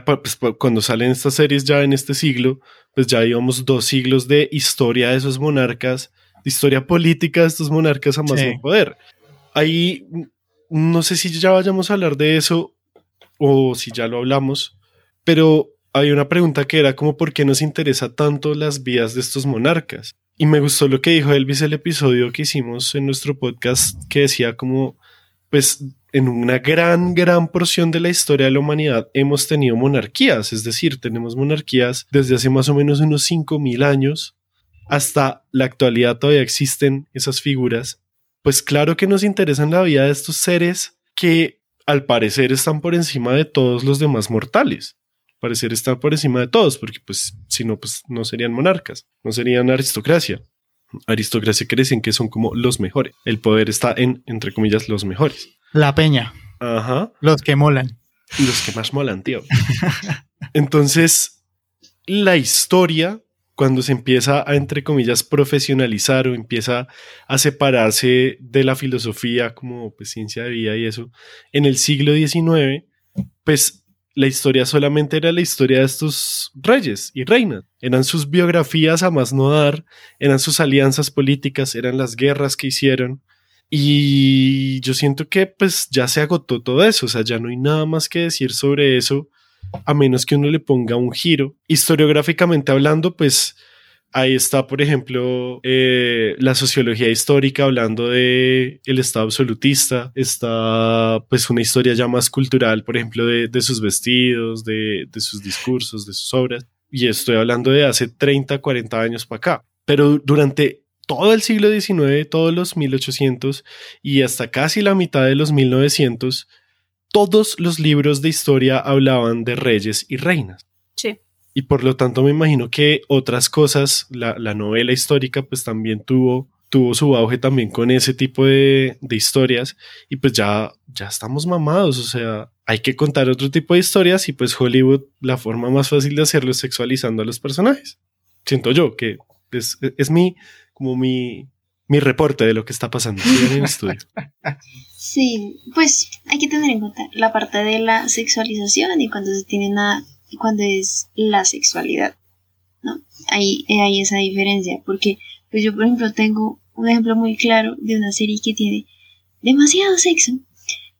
pues, cuando salen estas series ya en este siglo, pues ya llevamos dos siglos de historia de esos monarcas, de historia política de estos monarcas a más Sí. poder. Ahí no sé si ya vayamos a hablar de eso o si ya lo hablamos, pero hay una pregunta que era como por qué nos interesa tanto las vidas de estos monarcas. Y me gustó lo que dijo Elvis el episodio que hicimos en nuestro podcast que decía como, pues en una gran, gran porción de la historia de la humanidad hemos tenido monarquías, es decir, tenemos monarquías desde hace más o menos unos 5.000 años hasta la actualidad todavía existen esas figuras. Pues claro que nos interesan la vida de estos seres que al parecer están por encima de todos los demás mortales. Parecer están por encima de todos, porque pues si no, pues no serían monarcas, no serían aristocracia. Aristocracia que dicen que son como los mejores. El poder está en, entre comillas, los mejores. La peña, Ajá. los que molan. Los que más molan, tío. Entonces, la historia, cuando se empieza a, entre comillas, profesionalizar o empieza a separarse de la filosofía como pues, ciencia de vida y eso, en el siglo XIX, pues la historia solamente era la historia de estos reyes y reinas. Eran sus biografías a más no dar, eran sus alianzas políticas, eran las guerras que hicieron. Y yo siento que pues ya se agotó todo eso, o sea, ya no hay nada más que decir sobre eso, a menos que uno le ponga un giro. Historiográficamente hablando, pues ahí está, por ejemplo, eh, la sociología histórica hablando de el Estado absolutista, está pues una historia ya más cultural, por ejemplo, de, de sus vestidos, de, de sus discursos, de sus obras. y estoy hablando de hace 30, 40 años para acá. Pero durante todo el siglo XIX, todos los 1800 y hasta casi la mitad de los 1900, todos los libros de historia hablaban de reyes y reinas. Sí. Y por lo tanto me imagino que otras cosas, la, la novela histórica pues también tuvo, tuvo su auge también con ese tipo de, de historias y pues ya, ya estamos mamados, o sea, hay que contar otro tipo de historias y pues Hollywood la forma más fácil de hacerlo es sexualizando a los personajes. Siento yo que es, es mi, como mi, mi reporte de lo que está pasando en el estudio. Sí, pues hay que tener en cuenta la parte de la sexualización y cuando se tiene una, y cuando es la sexualidad, ¿no? Ahí eh, hay esa diferencia, porque pues yo por ejemplo tengo un ejemplo muy claro de una serie que tiene demasiado sexo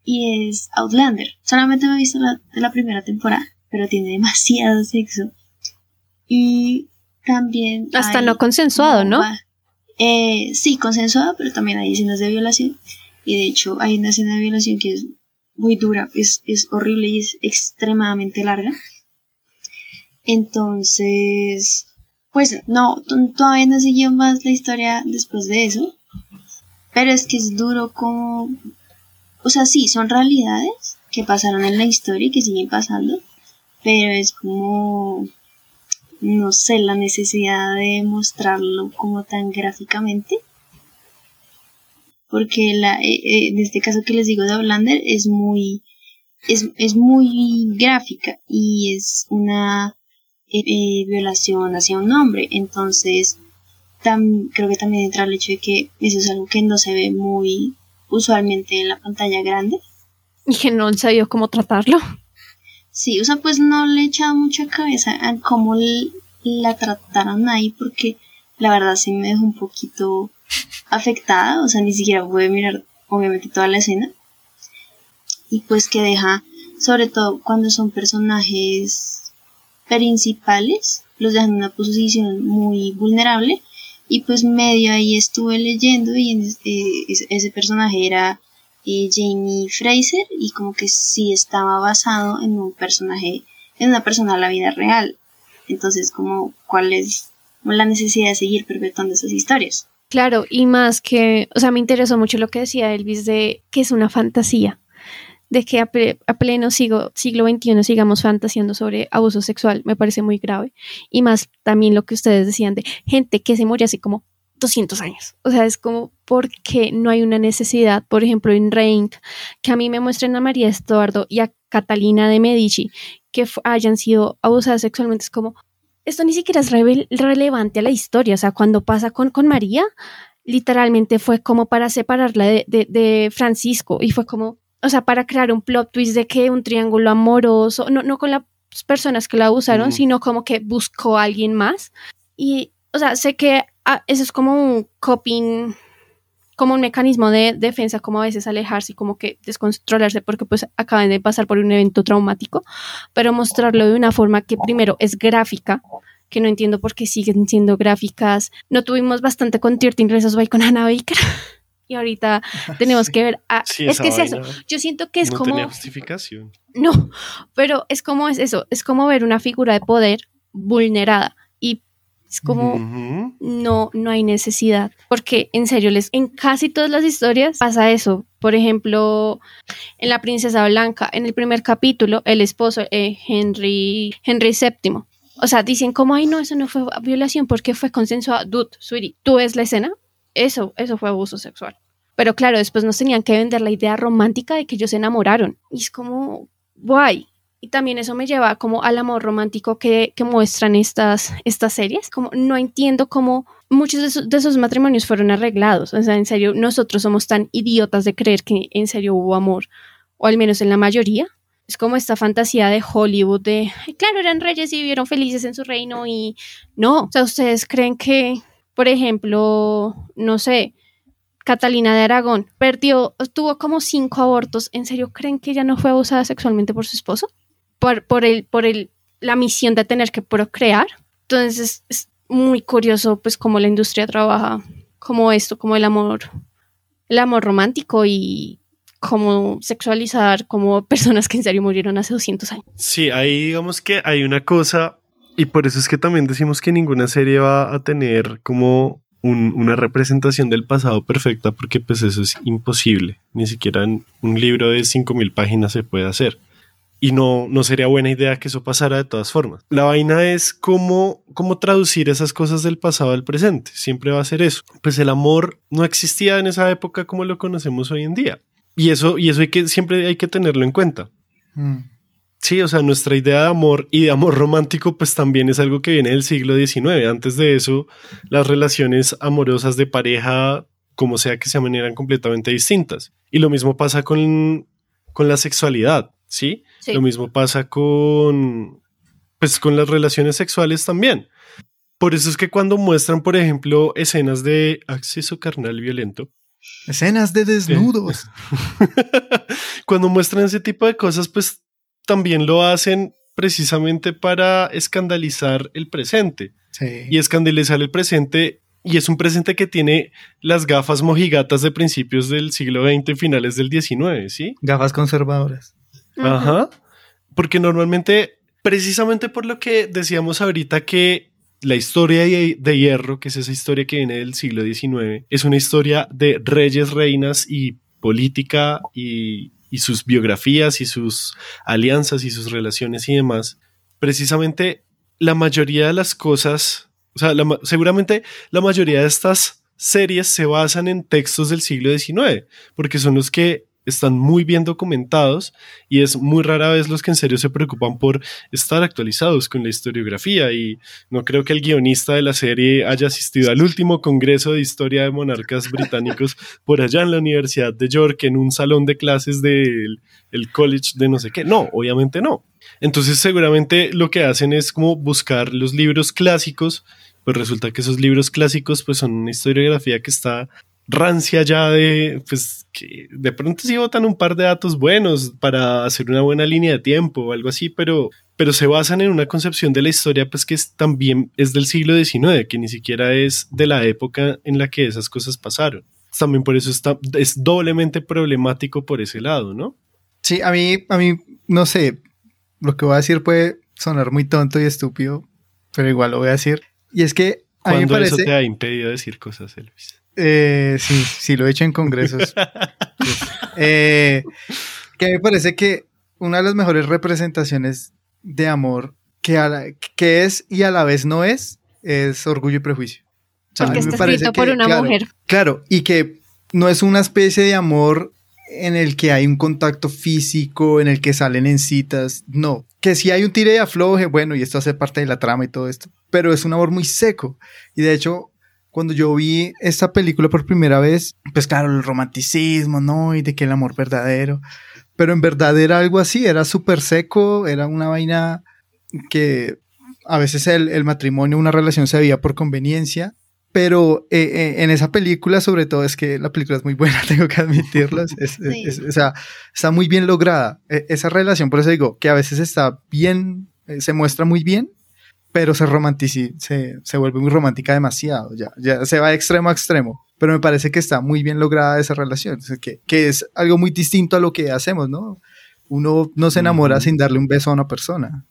y es Outlander. Solamente me he visto la, la primera temporada, pero tiene demasiado sexo. Y también... Hasta no consensuado, ¿no? bomba- Eh, sí, consensuado, pero también hay escenas de violación. Y de hecho hay una escena de violación que es muy dura, es, es horrible y es extremadamente larga. Entonces, pues no, todavía no siguió más la historia después de eso. Pero es que es duro como... O sea, sí, son realidades que pasaron en la historia y que siguen pasando. Pero es como... No sé, la necesidad de mostrarlo como tan gráficamente. Porque la, eh, eh, en este caso que les digo de Outlander es muy... Es, es muy gráfica y es una eh, violación hacia un hombre. Entonces, tam- creo que también entra el hecho de que eso es algo que no se ve muy usualmente en la pantalla grande. Y que no sabía cómo tratarlo. Sí, o sea, pues no le he echado mucha cabeza a cómo la trataron ahí porque la verdad sí me dejó un poquito afectada, o sea, ni siquiera pude mirar obviamente toda la escena. Y pues que deja, sobre todo cuando son personajes principales, los dejan en una posición muy vulnerable y pues medio ahí estuve leyendo y en este, ese, personaje era eh, Jamie Fraser y como que sí estaba basado en un personaje, en una persona de la vida real. Entonces, como, ¿cuál es la necesidad de seguir perpetuando esas historias? Claro, y más que, o sea, me interesó mucho lo que decía Elvis de que es una fantasía, de que a, ple- a pleno siglo, siglo XXI sigamos fantaseando sobre abuso sexual, me parece muy grave. Y más también lo que ustedes decían de gente que se murió hace como 200 años. O sea, es como porque no hay una necesidad, por ejemplo, en Reign, que a mí me muestren a María Estuardo y a Catalina de Medici que hayan sido abusadas sexualmente, es como, esto ni siquiera es relevante a la historia. O sea, cuando pasa con, con María, literalmente fue como para separarla de- de Francisco y fue como, o sea, para crear un plot twist de que un triángulo amoroso, no, no con las personas que la abusaron, Ujú. sino como que buscó a alguien más. Y, o sea, sé que ah, eso es como un coping, como un mecanismo de defensa, como a veces alejarse y como que descontrolarse porque pues acaban de pasar por un evento traumático, pero mostrarlo de una forma que primero es gráfica, que no entiendo por qué siguen siendo gráficas. No tuvimos bastante con 13 Reasons Why con Hannah Baker. Y ahorita tenemos que ver. a- Sí, es que es eso. Yo siento que es no como. justificación. No, pero es como es eso. Es como ver una figura de poder vulnerada. Y es como no, no hay necesidad. Porque en serio, les, en casi todas las historias pasa eso. Por ejemplo, en La Princesa Blanca, en el primer capítulo, el esposo, eh, Henry, Henry VII. O sea, dicen como, ay, no, eso no fue violación porque fue consensuado. Dude, sweetie, ¿tú ves la escena? Eso, eso fue abuso sexual. Pero claro, después nos tenían que vender la idea romántica de que ellos se enamoraron. Y es como, guay. Y también eso me lleva como al amor romántico que, que muestran estas, estas series. Como no entiendo cómo muchos de esos, de esos matrimonios fueron arreglados. O sea, en serio, nosotros somos tan idiotas de creer que en serio hubo amor. O al menos en la mayoría. Es como esta fantasía de Hollywood de, "Ay, claro, eran reyes y vivieron felices en su reino y no. O sea, ustedes creen que, por ejemplo, no sé, Catalina de Aragón perdió, tuvo como cinco abortos. ¿En serio creen que ella no fue abusada sexualmente por su esposo? Por, el, por el, la misión de tener que procrear. Entonces es muy curioso pues cómo la industria trabaja como esto, como el amor, el amor romántico y como sexualizar como personas que en serio murieron hace 200 años. Sí, ahí digamos que hay una cosa Y por eso es que también decimos que ninguna serie va a tener como un- una representación del pasado perfecta, porque pues eso es imposible. Ni siquiera en un libro de 5.000 páginas se puede hacer. Y no, no sería buena idea que eso pasara de todas formas. La vaina es cómo, cómo traducir esas cosas del pasado al presente. Siempre va a ser eso. Pues el amor no existía en esa época como lo conocemos hoy en día. Y eso, y eso hay que, siempre hay que tenerlo en cuenta. Mm. Sí, o sea, nuestra idea de amor y de amor romántico pues también es algo que viene del siglo XIX. Antes de eso, las relaciones amorosas de pareja, como sea que se llamen, eran completamente distintas. Y lo mismo pasa con, con la sexualidad, ¿sí? Sí. Lo mismo pasa con, pues, con las relaciones sexuales también. Por eso es que cuando muestran, por ejemplo, escenas de acceso carnal violento, Escenas de desnudos. cuando muestran ese tipo de cosas, pues también lo hacen precisamente para escandalizar el presente. Sí. Y escandalizar el presente, y es un presente que tiene las gafas mojigatas de principios del siglo XX, finales del XIX, ¿sí? Gafas conservadoras. Ajá. Porque normalmente, precisamente por lo que decíamos ahorita que la historia de, de hierro, que es esa historia que viene del siglo XIX, es una historia de reyes, reinas y política y, y sus biografías y sus alianzas y sus relaciones y demás. Precisamente la mayoría de las cosas, o sea, seguramente la mayoría de estas series se basan en textos del siglo XIX, porque son los que están muy bien documentados y es muy rara vez los que en serio se preocupan por estar actualizados con la historiografía y no creo que el guionista de la serie haya asistido al último congreso de historia de monarcas británicos por allá en la Universidad de York en un salón de clases del el college de no sé qué. No, obviamente no. Entonces seguramente lo que hacen es como buscar los libros clásicos, pues resulta que esos libros clásicos pues son una historiografía que está rancia ya de, pues, que de pronto sí botan un par de datos buenos para hacer una buena línea de tiempo o algo así, pero, pero se basan en una concepción de la historia, pues, que es, también es del siglo XIX, que ni siquiera es de la época en la que esas cosas pasaron. También por eso está, es doblemente problemático por ese lado, ¿no? Sí, a mí, a mí, no sé, lo que voy a decir puede sonar muy tonto y estúpido, pero igual lo voy a decir. Y es que a mí me Cuando eso te ha impedido decir cosas, Elvis. Eh, sí, sí, lo he hecho en congresos. Sí. Eh, que me parece que una de las mejores representaciones de amor que, a la- que es y a la vez no es, es orgullo y prejuicio. O sea, a Porque mí me parece escrito por una claro, mujer. Claro, y que no es una especie de amor en el que hay un contacto físico, en el que salen en citas, no. Que si hay un tire y afloje, bueno, y esto hace parte de la trama y todo esto, pero es un amor muy seco. Y de hecho, cuando yo vi esta película por primera vez, pues claro, el romanticismo, ¿no? Y de que el amor verdadero, pero en verdad era algo así, era súper seco, era una vaina que a veces el, el matrimonio, una relación se veía por conveniencia, pero eh, eh, en esa película, sobre todo, es que la película es muy buena, tengo que admitirlo. es- es- Sí. es- o sea, está muy bien lograda. E- esa relación, por eso digo, que a veces está bien, eh, se muestra muy bien, pero se romantiza, se, se vuelve muy romántica demasiado. Ya, ya se va de extremo a extremo. Pero me parece que está muy bien lograda esa relación, o que, que es algo muy distinto a lo que hacemos, ¿no? Uno no se enamora sin darle un beso a una persona.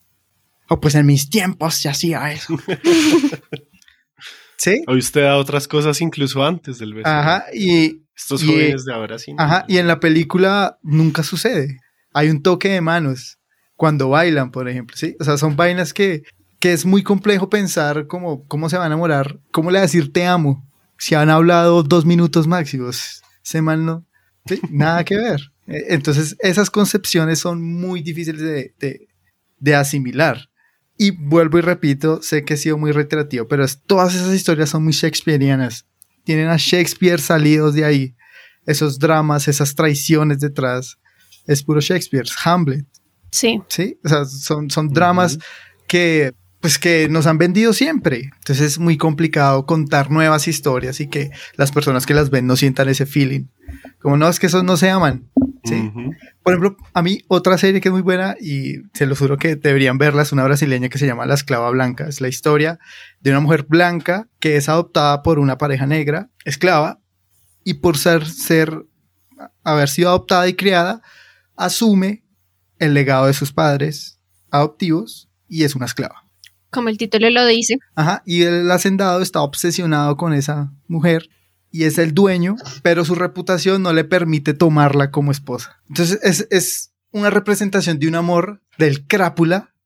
O pues en mis tiempos se hacía eso. ¿Sí? Hoy usted da otras cosas incluso antes del beso. Ajá, y, Estos y- jóvenes de ahora sí. ajá, y en la película nunca sucede. Hay un toque de manos cuando bailan, por ejemplo, ¿sí? O sea, son vainas que, que es muy complejo pensar cómo, cómo se va a enamorar, cómo le va a decir te amo, si han hablado dos minutos máximos, se man no, ¿sí? Nada que ver. Eh, Entonces, esas concepciones son muy difíciles de, de- de asimilar. Y vuelvo y repito, sé que he sido muy reiterativo, pero es- todas esas historias son muy shakespearianas. Tienen a Shakespeare salidos de ahí. Esos dramas, esas traiciones detrás. Es puro Shakespeare, es Hamlet, Sí. ¿sí? O sea, son, son dramas que, pues, que nos han vendido siempre. Entonces es muy complicado contar nuevas historias y que las personas que las ven no sientan ese feeling. Como no, es que esos no se aman. Sí. Ujú. Por ejemplo, a mí otra serie que es muy buena y se los juro que deberían verla es una brasileña que se llama La Esclava Blanca. Es la historia de una mujer blanca que es adoptada por una pareja negra, esclava, y por ser, ser, haber sido adoptada y criada, asume el legado de sus padres adoptivos y es una esclava. Como el título lo dice. Ajá, y el hacendado está obsesionado con esa mujer y es el dueño, pero su reputación no le permite tomarla como esposa. Entonces es, es una representación de un amor del crápula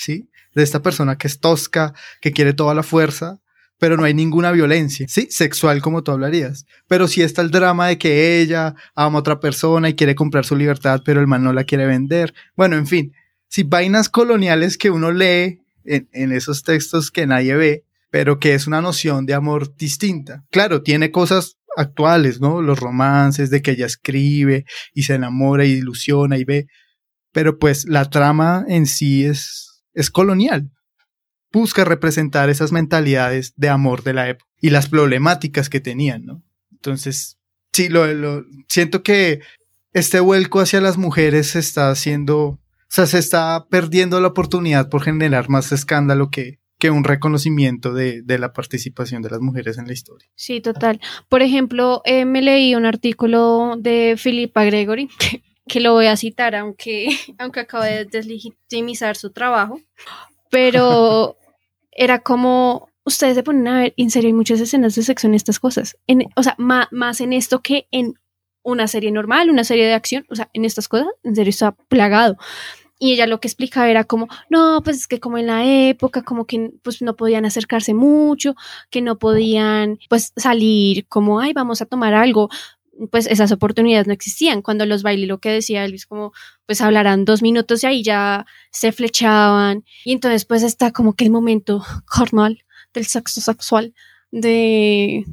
¿Sí? De esta persona que es tosca, que quiere toda la fuerza, pero no hay ninguna violencia, ¿sí? Sexual como tú hablarías. Pero sí está el drama de que ella ama a otra persona y quiere comprar su libertad, pero el man no la quiere vender. Bueno, en fin, si vainas coloniales que uno lee en, en esos textos que nadie ve, pero que es una noción de amor distinta. Claro, tiene cosas actuales, ¿no? Los romances de que ella escribe y se enamora y ilusiona y ve, pero pues la trama en sí es es colonial. Busca representar esas mentalidades de amor de la época y las problemáticas que tenían, ¿no? Entonces, sí, lo, siento que este vuelco hacia las mujeres se está haciendo, o sea, se está perdiendo la oportunidad por generar más escándalo que, que un reconocimiento de, de, la participación de las mujeres en la historia. Sí, total. Por ejemplo, eh, me leí un artículo de Philippa Gregory, que que lo voy a citar, aunque, aunque acabo de deslegitimizar su trabajo, pero era como, ustedes se ponen a ver, en serio hay muchas escenas de sexo en estas cosas, en, o sea, más en esto que en una serie normal, una serie de acción, o sea, en estas cosas, en serio está plagado. Y ella lo que explicaba era como, no, pues es que como en la época, como que pues no podían acercarse mucho, que no podían pues salir como, ay, vamos a tomar algo, pues esas oportunidades no existían. Cuando los bailes, lo que decía Elvis, como pues hablarán dos minutos y ahí ya se flechaban. Y entonces pues está como que el momento carnal del sexo sexual, de,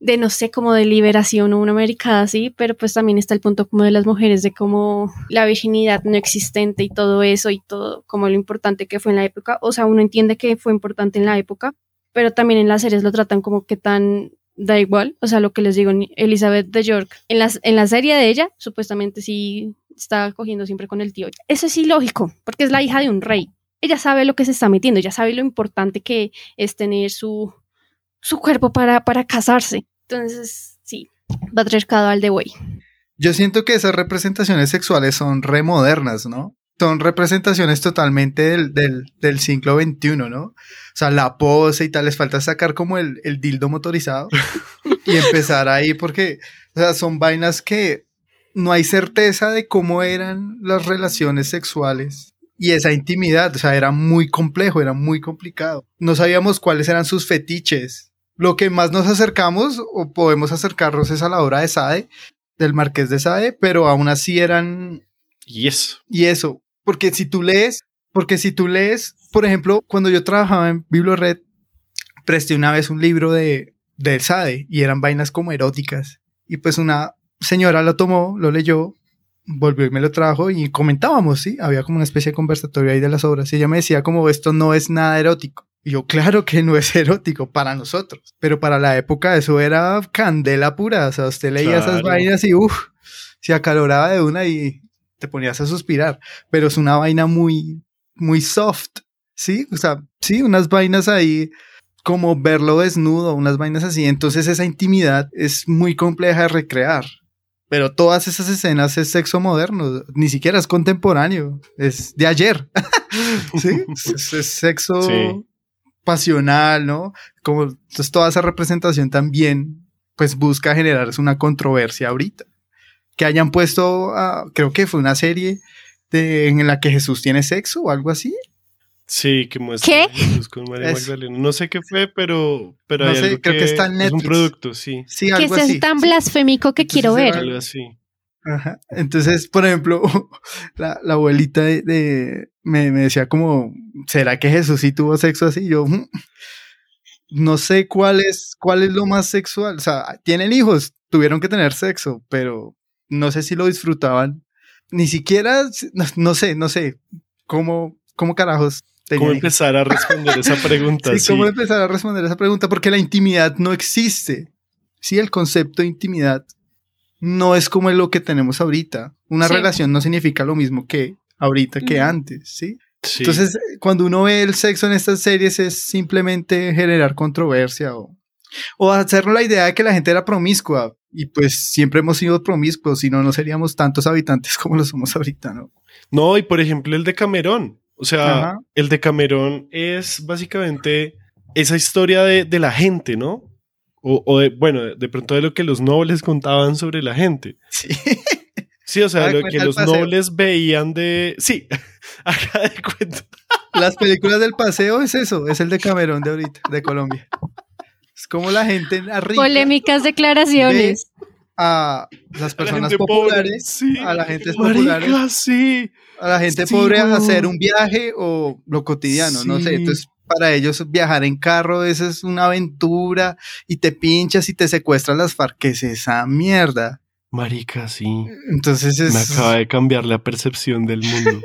de no sé, como de liberación o una americana así, pero pues también está el punto como de las mujeres, de como la virginidad no existente y todo eso y todo, como lo importante que fue en la época. O sea, uno entiende que fue importante en la época, pero también en las series lo tratan como que tan da igual, o sea, lo que les digo, Elizabeth de York, en, en la serie de ella, supuestamente sí está cogiendo siempre con el tío. Eso es ilógico, porque es la hija de un rey. Ella sabe lo que se está metiendo, ella sabe lo importante que es tener su, su cuerpo para, para casarse. Entonces, sí, va a traer cada al de güey. Yo siento que esas representaciones sexuales son remodernas, ¿no? Son representaciones totalmente del, del, del siglo XXI, ¿no? O sea, la pose y tal, les falta sacar como el, el dildo motorizado y empezar ahí porque, o sea, son vainas que no hay certeza de cómo eran las relaciones sexuales y esa intimidad, o sea, era muy complejo, era muy complicado. No sabíamos cuáles eran sus fetiches. Lo que más nos acercamos o podemos acercarnos es a la obra de Sade, del Marqués de Sade, pero aún así eran... Y eso. Y eso, porque si tú lees porque si tú lees, por ejemplo, cuando yo trabajaba en BibloRed, presté una vez un libro de, de Sade y eran vainas como eróticas. Y pues una señora lo tomó, lo leyó, volvió y me lo trajo y comentábamos, ¿sí? Había como una especie de conversatorio ahí de las obras y ella me decía como esto no es nada erótico. Y yo, claro que no es erótico para nosotros, pero para la época eso era candela pura. O sea, usted leía esas vainas y uff, se acaloraba de una y te ponías a suspirar. Pero es una vaina muy, muy soft, ¿sí? O sea, sí, unas vainas ahí como verlo desnudo, unas vainas así. Entonces esa intimidad es muy compleja de recrear. Pero todas esas escenas es sexo moderno, ni siquiera es contemporáneo, es de ayer. ¿Sí? Es, sexo pasional, ¿no? Como entonces toda esa representación también pues busca generar una controversia ahorita. Que hayan puesto, creo que fue una serie en la que Jesús tiene sexo o algo así. Sí, que muestra Jesús con María Es- Magdalena. No sé qué fue, pero, pero No hay sé, algo creo que está en es un producto, sí. Sí, Que algo es así. tan sí. blasfémico que Entonces quiero ver. Algo así. Ajá. Entonces, por ejemplo, la, la abuelita de, de- me, me decía como, ¿será que Jesús sí tuvo sexo así? Yo "Mm, no sé cuál es, cuál es lo más sexual. O sea, tienen hijos, tuvieron que tener sexo, pero no sé si lo disfrutaban. Ni siquiera, no, no sé, no sé cómo, cómo carajos ¿Cómo hijos. empezar a responder esa pregunta? Sí, Sí, ¿cómo empezar a responder esa pregunta? Porque la intimidad no existe. Sí, el concepto de intimidad no es como lo que tenemos ahorita. Una Sí. relación no significa lo mismo que ahorita que antes, ¿sí? sí. Entonces, cuando uno ve el sexo en estas series es simplemente generar controversia o, o hacernos la idea de que la gente era promiscua. Y pues siempre hemos sido promiscuos, si no, no seríamos tantos habitantes como lo somos ahorita, ¿no? No, y por ejemplo el de Camerón. O sea, Ajá. el de Camerón es básicamente esa historia de, de la gente, ¿no? O, o de, bueno, de, pronto de lo que los nobles contaban sobre la gente. Sí. Sí, o sea, lo que los nobles veían de... Sí, acá de cuenta. Las películas del paseo es eso, es el de Camerón de ahorita, de Colombia. Es como la gente arriba Polémicas declaraciones. a las personas pobre, populares, sí. a la gente populares, sí. a la gente Sí, pobre a hacer un viaje o lo cotidiano, no sé. Entonces, para ellos viajar en carro eso es una aventura y te pinchas y te secuestran las FARC, es esa mierda. Marica, sí. Entonces es Me acaba de cambiar la percepción del mundo.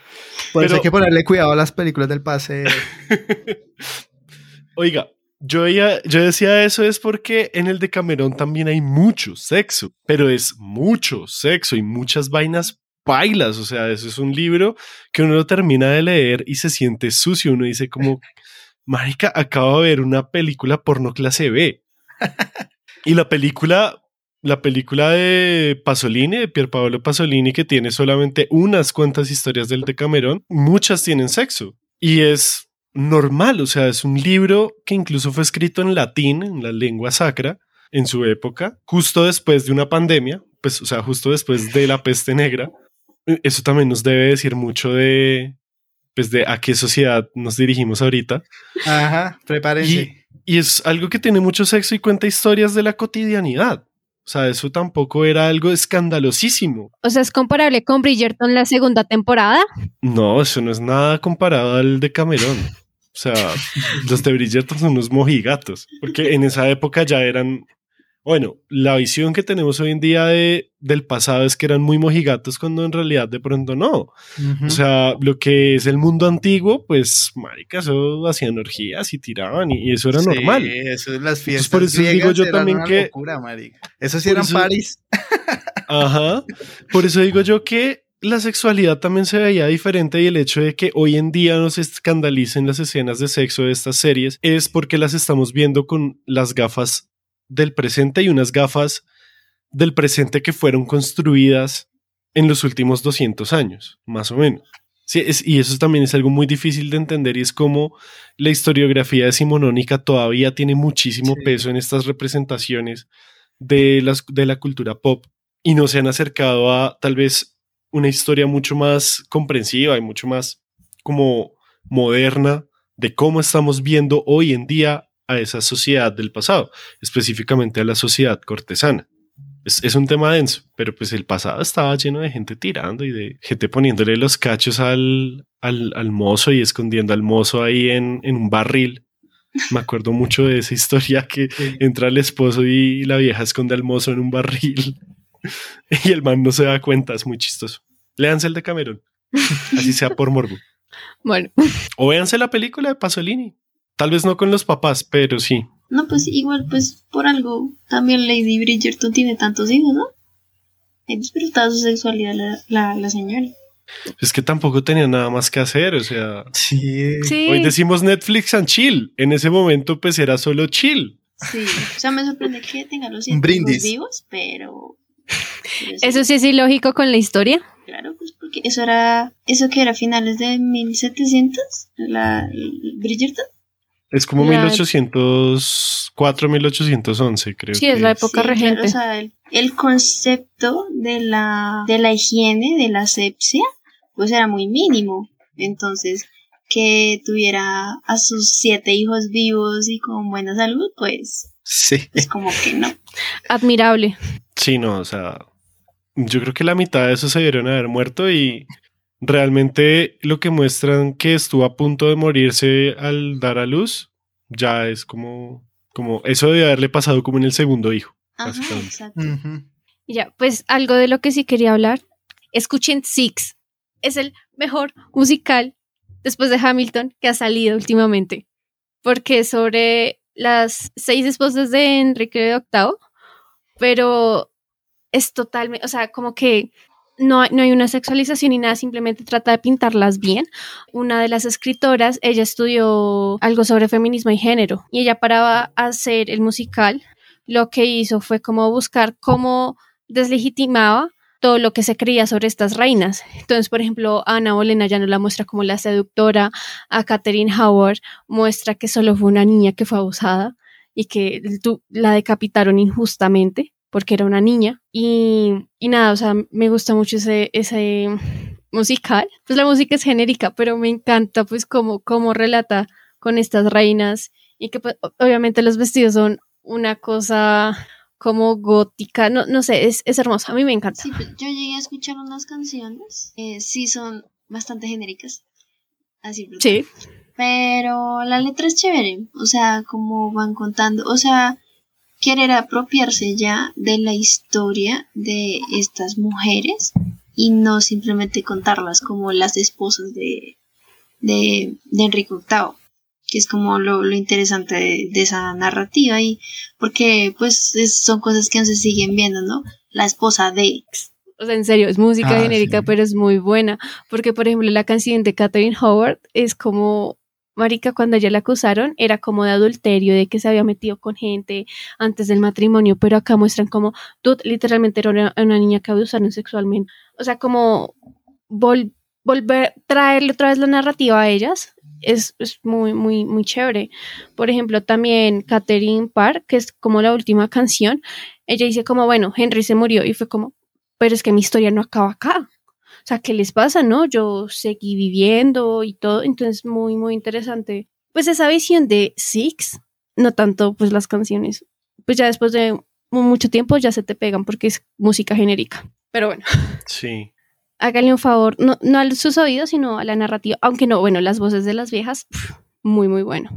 por eso pero- hay que ponerle cuidado a las películas del paseo. Oiga, yo, ya- yo decía eso es porque en el de Camerón también hay mucho sexo, pero es mucho sexo y muchas vainas bailas. O sea, eso es un libro que uno lo termina de leer y se siente sucio. Uno dice como, marica, acabo de ver una película porno clase B. y la película, la película de Pasolini, de Pierpaolo Pasolini, que tiene solamente unas cuantas historias del de Camerón, muchas tienen sexo. Y es normal, o sea, es un libro que incluso fue escrito en latín, en la lengua sacra, en su época, justo después de una pandemia, pues, o sea, justo después de la peste negra. Eh, Eso también nos debe decir mucho de, pues, de a qué sociedad nos dirigimos ahorita. Ajá, prepárense. Y es algo que tiene mucho sexo y cuenta historias de la cotidianidad. O sea, eso tampoco era algo escandalosísimo. O sea, es comparable con Bridgerton la segunda temporada. No, eso no es nada comparado al de Camerón. O sea, los de Bridgerton son unos mojigatos, porque en esa época ya eran, bueno, la visión que tenemos hoy en día de, del pasado es que eran muy mojigatos cuando en realidad de pronto no. O sea, lo que es el mundo antiguo, pues, marica, eso hacían orgías y tiraban y, y eso era Sí, normal. eso es las fiestas. por eso digo yo también que- locura, marica. Eso sí eran eso- paris. Ajá. Por eso digo yo que la sexualidad también se veía diferente y el hecho de que hoy en día nos escandalicen las escenas de sexo de estas series es porque las estamos viendo con las gafas del presente y unas gafas del presente que fueron construidas en los últimos 200 años, más o menos. Sí, es- y eso también es algo muy difícil de entender y es como la historiografía decimonónica todavía tiene muchísimo Sí. peso en estas representaciones de, las, de la cultura pop y no se han acercado a tal vez una historia mucho más comprensiva y mucho más como moderna de cómo estamos viendo hoy en día a esa sociedad del pasado, específicamente a la sociedad cortesana. Es, es un tema denso, pero pues el pasado estaba lleno de gente tirando y de gente poniéndole los cachos al, al, al mozo y escondiendo al mozo ahí en, en un barril. Me acuerdo mucho de esa historia que entra el esposo y la vieja esconde al mozo en un barril y el man no se da cuenta, es muy chistoso. Léanse el de Cameron, así sea por morbo. Bueno, O véanse la película de Pasolini. Tal vez no con los papás, pero sí. No, pues igual, pues por algo también Lady Bridgerton tiene tantos hijos, ¿no? He disfrutado su sexualidad la, la, la señora. Es que tampoco tenía nada más que hacer, o sea, Sí. sí. hoy decimos Netflix and chill. En ese momento pues era solo chill. Sí, o sea, me sorprende que tenga los hijos vivos, pero... Eso sí es ilógico con la historia. Claro, pues porque eso era... ¿Eso que era finales de 1700? La, Bridgerton. Es como La- 1804, 1811, creo. Sí, es la época Sí, regente. claro, o sea, el, el concepto de la, de la higiene, de la asepsia, pues era muy mínimo. Entonces, que tuviera a sus siete hijos vivos y con buena salud, pues Sí. es como que no. Admirable. Sí, no, o sea, yo creo que la mitad de esos se debieron haber muerto y realmente lo que muestran que estuvo a punto de morirse al dar a luz, ya es como, como eso debe haberle pasado como en el segundo hijo. Ajá, exacto. Y Ya, pues algo de lo que sí quería hablar. Escuchen Six. Es el mejor musical después de Hamilton que ha salido últimamente. Porque es sobre las seis esposas de Enrique VIII, pero es totalmente, o sea, como que no, no hay una sexualización ni nada, simplemente trata de pintarlas bien. Una de las escritoras, ella estudió algo sobre feminismo y género, y ella para hacer el musical, lo que hizo fue como buscar cómo deslegitimaba todo lo que se creía sobre estas reinas. Entonces, por ejemplo, a Ana Bolena ya no la muestra como la seductora, a Catherine Howard muestra que solo fue una niña que fue abusada y que la decapitaron injustamente porque era una niña. Y, y nada, o sea, me gusta mucho ese, ese musical. Pues la música es genérica, pero me encanta pues cómo, cómo relata con estas reinas y que pues, obviamente los vestidos son una cosa como gótica, no, no sé, es, es hermoso, a mí me encanta. Sí, pues, yo llegué a escuchar unas canciones, eh, sí son bastante genéricas. Así. Sí, Pero la letra es chévere, o sea, como van contando, o sea, querer apropiarse ya de la historia de estas mujeres y no simplemente contarlas como las esposas de, de, de Enrique VIII, que es como lo, lo interesante de, de esa narrativa y porque pues es- son cosas que no se siguen viendo, ¿no? La esposa de... o sea, en serio, es música Ah, genérica, sí. pero es muy buena, porque por ejemplo la canción de Catherine Howard es como, Marica, cuando ella la acusaron, era como de adulterio, de que se había metido con gente antes del matrimonio, pero acá muestran como, tú literalmente era una, una niña que abusaron sexualmente, o sea, como vol- volver, traerle otra vez la narrativa a ellas. Es, es muy, muy, muy chévere. Por ejemplo, también Catherine Parr, que es como la última canción, ella dice como, bueno, Henry se murió y fue como, pero es que mi historia no acaba acá. O sea, ¿qué les pasa, no? Yo seguí viviendo y todo, entonces muy, muy interesante. Pues esa visión de Six, no tanto pues las canciones, pues ya después de mu- mucho tiempo ya se te pegan porque es música genérica. Pero bueno, Sí. háganle un favor, no, no a sus oídos, sino a la narrativa, aunque no, bueno, las voces de las viejas, pf, muy, muy bueno.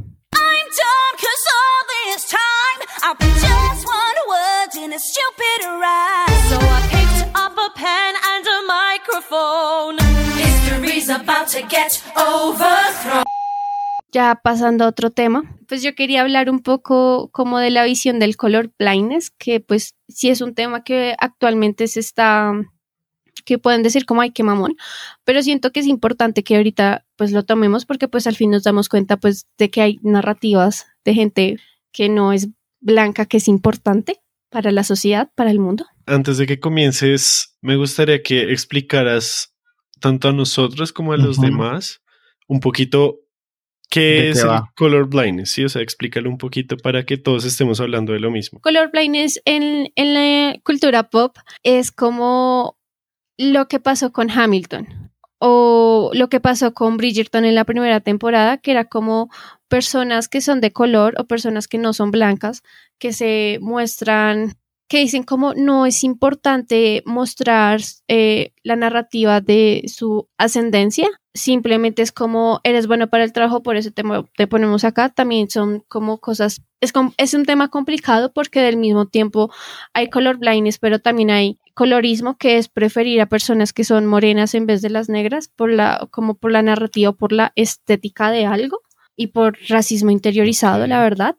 Ya pasando a otro tema, pues yo quería hablar un poco como de la visión del color blindness, que pues sí es un tema que actualmente se está, que pueden decir como ay, qué mamón, pero siento que es importante que ahorita pues lo tomemos porque pues al fin nos damos cuenta pues de que hay narrativas de gente que no es blanca, que es importante para la sociedad, para el mundo. Antes de que comiences, me gustaría que explicaras tanto a nosotros como a los demás un poquito ¿De qué qué es el va? color blindness, ¿sí? O sea, explícalo un poquito para que todos estemos hablando de lo mismo. Color blindness en, en la cultura pop es como lo que pasó con Hamilton o lo que pasó con Bridgerton en la primera temporada, que era como personas que son de color o personas que no son blancas, que se muestran, que dicen como no es importante mostrar eh, la narrativa de su ascendencia, simplemente es como eres bueno para el trabajo, por eso te, te ponemos acá, también son como cosas, es, es un tema complicado porque del mismo tiempo hay color blindness, pero también hay colorismo, que es preferir a personas que son morenas en vez de las negras, por la, como por la narrativa, por la estética de algo y por racismo interiorizado, la verdad.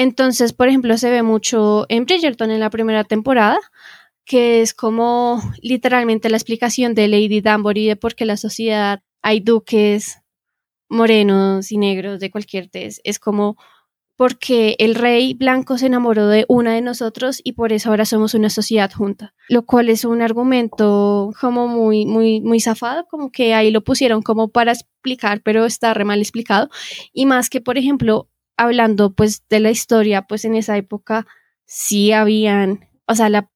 Entonces, por ejemplo, se ve mucho en Bridgerton en la primera temporada, que es como literalmente la explicación de Lady Danbury de por qué la sociedad hay duques morenos y negros de cualquier tez. Es como porque el rey blanco se enamoró de una de nosotros y por eso ahora somos una sociedad junta, lo cual es un argumento como muy, muy, muy zafado, como que ahí lo pusieron como para explicar, pero está re mal explicado. Y más que, por ejemplo, hablando pues de la historia, pues en esa época sí habían, o sea, la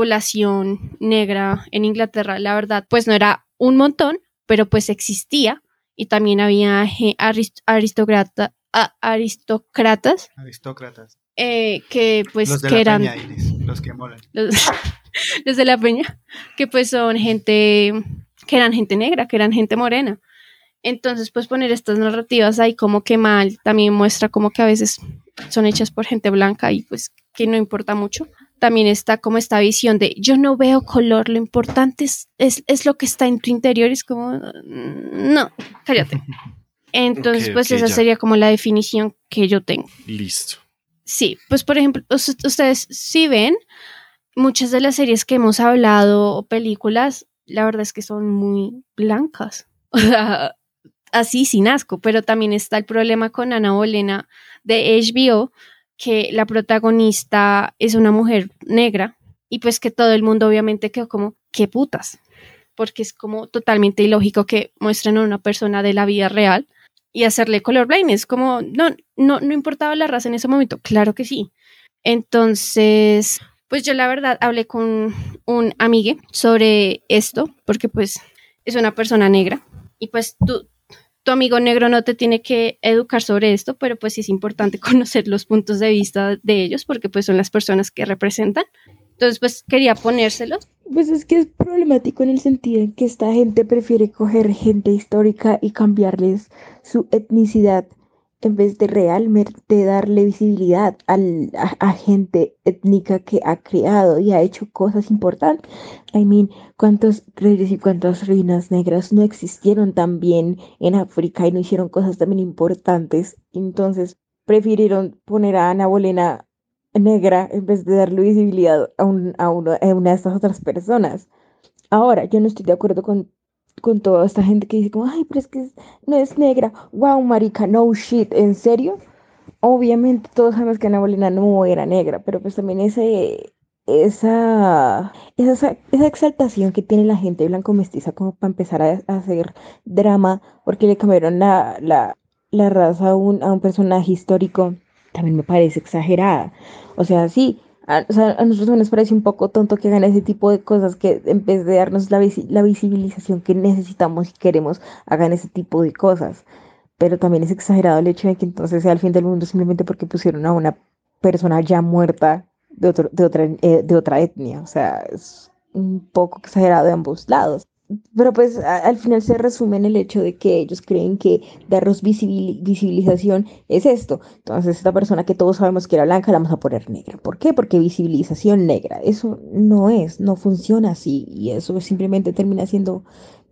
población negra en Inglaterra, la verdad, pues no era un montón, pero pues existía y también había ge- aris- aristócrata- a- aristócratas Aristócratas. eh, que pues los de que la eran peña, Iris, los que molan. los, los de la peña, que pues son gente, que eran gente negra, que eran gente morena. Entonces, pues poner estas narrativas ahí como que mal, también muestra como que a veces son hechas por gente blanca y pues que no importa mucho. También está como esta visión de yo no veo color, lo importante es, es, es lo que está en tu interior, es como, mm, no, cállate. Entonces, pues esa ya. sería como la definición que yo tengo. Listo. Sí, pues por ejemplo, us- ustedes sí ven muchas de las series que hemos hablado o películas, la verdad es que son muy blancas. O sea, así sin asco, pero también está el problema con Ana Bolena de HBO, que la protagonista es una mujer negra y pues que todo el mundo obviamente quedó como, qué putas, porque es como totalmente ilógico que muestren a una persona de la vida real y hacerle colorblind. Es como, no, no, no importaba la raza en ese momento. Claro que sí. Entonces, pues yo la verdad hablé con un amigue sobre esto, porque pues es una persona negra y pues tú, tu amigo negro no te tiene que educar sobre esto, pero pues sí es importante conocer los puntos de vista de ellos, porque pues son las personas que representan. Entonces, pues quería ponérselos. Pues es que es problemático en el sentido en que esta gente prefiere coger gente histórica y cambiarles su etnicidad en vez de realmente darle visibilidad al- a, gente étnica que ha creado y ha hecho cosas importantes. I mean, ¿cuántos reyes y cuántas reinas negras no existieron también en África y no hicieron cosas también importantes? Entonces, prefirieron poner a Ana Bolena negra en vez de darle visibilidad a, un- a, uno- a una de estas otras personas. Ahora, yo no estoy de acuerdo con, con toda esta gente que dice como, ay, pero es que no es negra. Wow, marica, no shit, ¿en serio? Obviamente todos sabemos que Ana Bolena no era negra, pero pues también ese, esa, esa, esa exaltación que tiene la gente blanco mestiza como para empezar a, a hacer drama porque le cambiaron la, la, la raza a un, a un personaje histórico, también me parece exagerada. O sea, sí, a, o sea, a nosotros nos parece un poco tonto que hagan ese tipo de cosas que en vez de darnos la, visi- la visibilización que necesitamos y queremos, hagan ese tipo de cosas. Pero también es exagerado el hecho de que entonces sea el fin del mundo simplemente porque pusieron a una persona ya muerta de, otro, de, otra, eh, de otra etnia. O sea, es un poco exagerado de ambos lados. Pero pues al final se resume en el hecho de que ellos creen que darnos visibil- visibilización es esto. Entonces esta persona que todos sabemos que era blanca la vamos a poner negra. ¿Por qué? Porque visibilización negra. Eso no es, no funciona así y eso simplemente termina siendo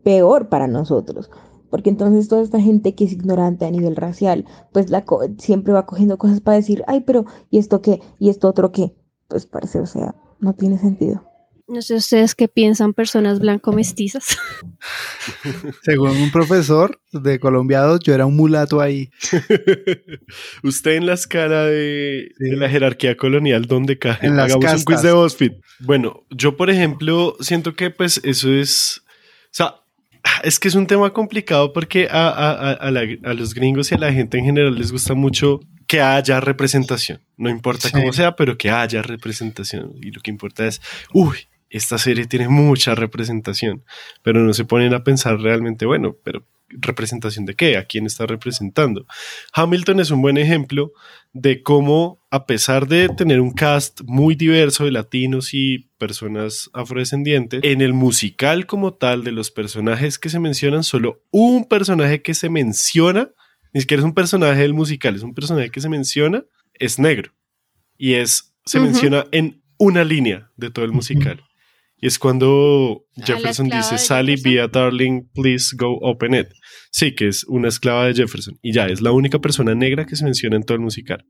peor para nosotros. Porque entonces toda esta gente que es ignorante a nivel racial, pues la co- siempre va cogiendo cosas para decir, ay, pero ¿y esto qué? ¿Y esto otro qué? Pues parece, o sea, no tiene sentido. No sé ustedes qué piensan personas blanco-mestizas. Según un profesor de colombiados, yo era un mulato ahí. Usted en la escala de, de la jerarquía colonial, ¿dónde cae? En las Hagamos un quiz castas. de BuzzFeed. Bueno, yo, por ejemplo, siento que pues eso es... O sea, es que es un tema complicado porque a, a- a- a la- a los gringos y a la gente en general les gusta mucho que haya representación. No importa Sí. cómo sea, pero que haya representación. Y lo que importa es, uy, esta serie tiene mucha representación. Pero no se ponen a pensar realmente, bueno, pero ¿representación de qué? ¿A quién está representando? Hamilton es un buen ejemplo de cómo, a pesar de tener un cast muy diverso de latinos y personas afrodescendientes, en el musical como tal de los personajes que se mencionan, solo un personaje que se menciona, ni siquiera es un personaje del musical, es un personaje que se menciona, es negro. Y es, se menciona en una línea de todo el musical. Y es cuando Jefferson dice, Sally, Jefferson. be a darling, please go open it. Sí, que es una esclava de Jefferson. Y ya, es la única persona negra que se menciona en todo el musical.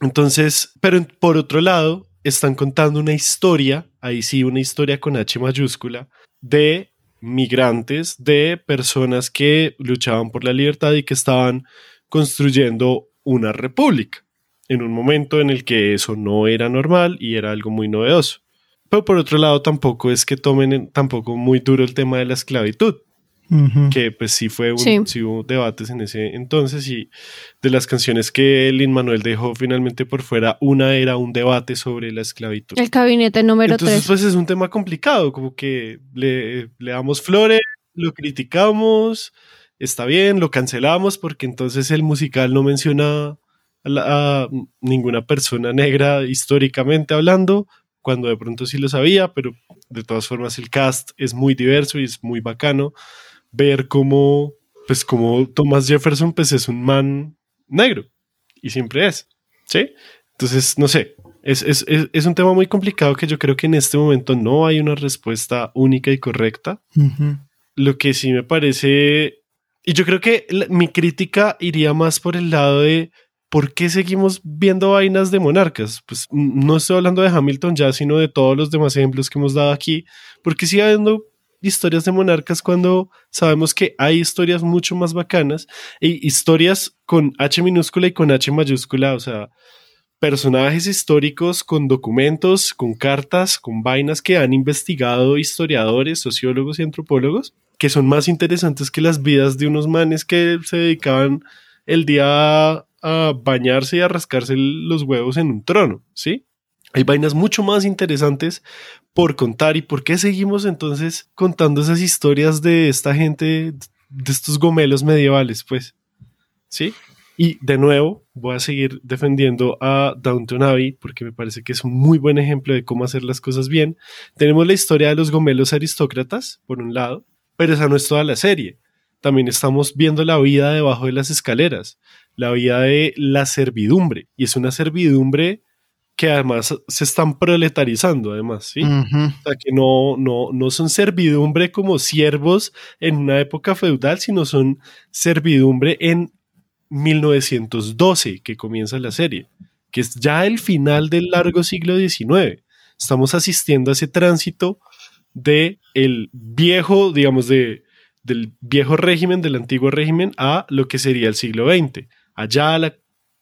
Entonces, pero por otro lado, están contando una historia, ahí sí, una historia con H mayúscula, de migrantes, de personas que luchaban por la libertad y que estaban construyendo una república, en un momento en el que eso no era normal y era algo muy novedoso. Pero por otro lado, tampoco es que tomen en- tampoco muy duro el tema de la esclavitud, que pues sí fue un, Sí. sí hubo debates en ese entonces y de las canciones que Lin Manuel dejó finalmente por fuera, una era un debate sobre la esclavitud. El gabinete número Entonces 3. pues es un tema complicado, como que le, le damos flores, lo criticamos está bien, lo cancelamos porque entonces el musical no menciona a, la- a ninguna persona negra históricamente hablando, cuando de pronto sí lo sabía, pero de todas formas el cast es muy diverso y es muy bacano ver cómo, pues como Thomas Jefferson, pues es un man negro y siempre es, ¿sí? Entonces, no sé, es, es, es, es un tema muy complicado que yo creo que en este momento no hay una respuesta única y correcta. Ujú. Lo que sí me parece, y yo creo que la- mi crítica iría más por el lado de por qué seguimos viendo vainas de monarcas. Pues no estoy hablando de Hamilton ya, sino de todos los demás ejemplos que hemos dado aquí, porque sigue habiendo historias de monarcas cuando sabemos que hay historias mucho más bacanas y historias con H minúscula y con H mayúscula, o sea, personajes históricos con documentos, con cartas, con vainas que han investigado historiadores, sociólogos y antropólogos, que son más interesantes que las vidas de unos manes que se dedicaban el día bañarse y a rascarse los huevos en un trono, ¿sí? Hay vainas mucho más interesantes por contar y por qué seguimos entonces contando esas historias de esta gente, de estos gomelos medievales, pues, ¿sí? Y de nuevo, voy a seguir defendiendo a Downton Abbey porque me parece que es un muy buen ejemplo de cómo hacer las cosas bien. Tenemos la historia de los gomelos aristócratas, por un lado, pero esa no es toda la serie. También estamos viendo la vida debajo de las escaleras, la vida de la servidumbre. Y es una servidumbre que además se están proletarizando, además, ¿sí? Ujú. O sea, que no, no, no son servidumbre como siervos en una época feudal, sino son servidumbre en 1912, que comienza la serie, que es ya el final del largo siglo XIX. Estamos asistiendo a ese tránsito de el viejo, digamos, de, del viejo régimen, del antiguo régimen, a lo que sería el siglo XX, allá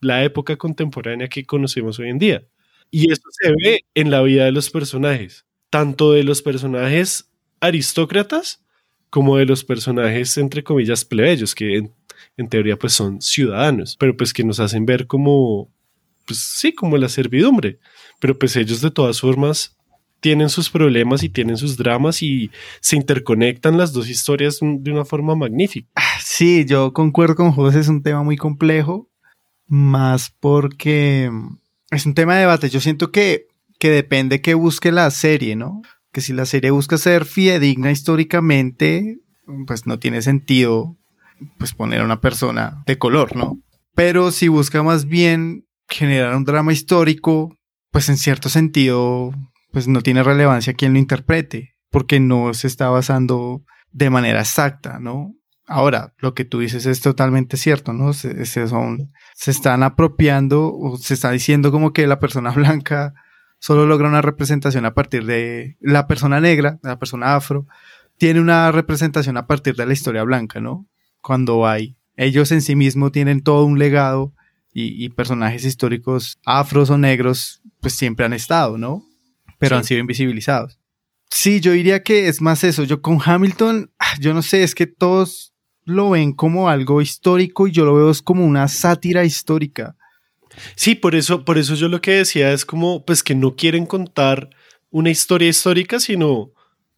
la, época contemporánea que conocemos hoy en día. Y esto se ve en la vida de los personajes, tanto de los personajes aristócratas como de los personajes, entre comillas, plebeyos, que en, teoría pues son ciudadanos, pero pues que nos hacen ver como, pues sí, como la servidumbre. Pero pues ellos de todas formas tienen sus problemas y tienen sus dramas y se interconectan las dos historias de una forma magnífica. Sí, yo concuerdo con José, es un tema muy complejo, más porque mm, es un tema de debate. Yo siento que, que depende que busque la serie, ¿no? Que si la serie busca ser fidedigna históricamente, pues no tiene sentido pues poner a una persona de color, ¿no? Pero si busca más bien generar un drama histórico, pues en cierto sentido, pues no tiene relevancia quien lo interprete, porque no se está basando de manera exacta, ¿no? Ahora, lo que tú dices es totalmente cierto, ¿no? Se, se son, se están apropiando o se está diciendo como que la persona blanca solo logra una representación a partir de la persona negra, la persona afro, tiene una representación a partir de la historia blanca, ¿no? Cuando hay, ellos en sí mismos tienen todo un legado y, y personajes históricos afros o negros, pues siempre han estado, ¿no? Pero Sí. han sido invisibilizados. Sí, yo diría que es más eso. Yo con Hamilton, ah, yo no sé, es que todos lo ven como algo histórico y yo lo veo es como una sátira histórica. Sí, por eso, por eso yo lo que decía es como, pues que no quieren contar una historia histórica, sino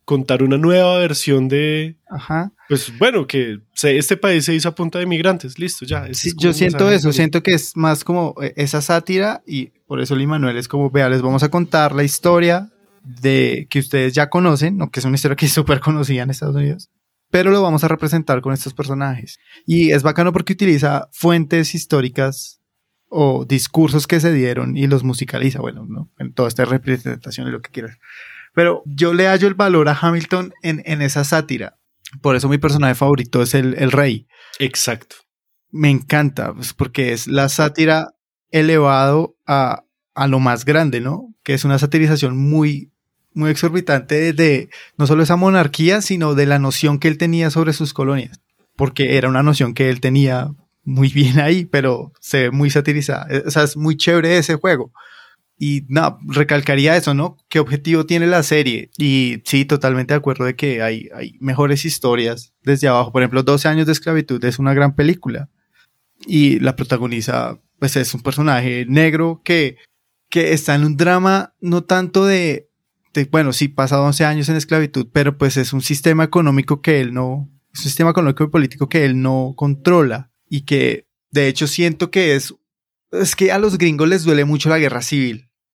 contar una nueva versión de, Ajá. pues bueno, que se- este país se hizo a punta de migrantes, listo, ya. Sí, yo siento eso, siento que es más como eh, esa sátira y por eso Lee Manuel es como, vea, les vamos a contar la historia de que ustedes ya conocen, o que es una historia que es súper conocida en Estados Unidos, pero lo vamos a representar con estos personajes. Y es bacano porque utiliza fuentes históricas o discursos que se dieron y los musicaliza, bueno, ¿no? en toda esta representación y lo que quieras. Pero yo le hallo el valor a Hamilton en, en esa sátira. Por eso mi personaje favorito es el, el rey Exacto. me encanta, pues, porque es la sátira elevado a, a lo más grande, ¿no? Que es una satirización muy, muy exorbitante de, no solo esa monarquía, sino de la noción que él tenía sobre sus colonias. Porque era una noción que él tenía muy bien ahí, pero se ve muy satirizada. Eh, O sea, es muy chévere ese juego. Y no, recalcaría eso, ¿no? ¿Qué objetivo tiene la serie? Y sí, totalmente de acuerdo de que hay, hay mejores historias desde abajo. Por ejemplo, 12 años de esclavitud es una gran película. Y la protagoniza, pues es un personaje negro que, que está en un drama no tanto de, bueno, sí, pasa 11 años en esclavitud, pero pues es un sistema económico que él no, es un sistema económico y político que él no controla y que de hecho siento que es, es que a los gringos les duele mucho la guerra civil.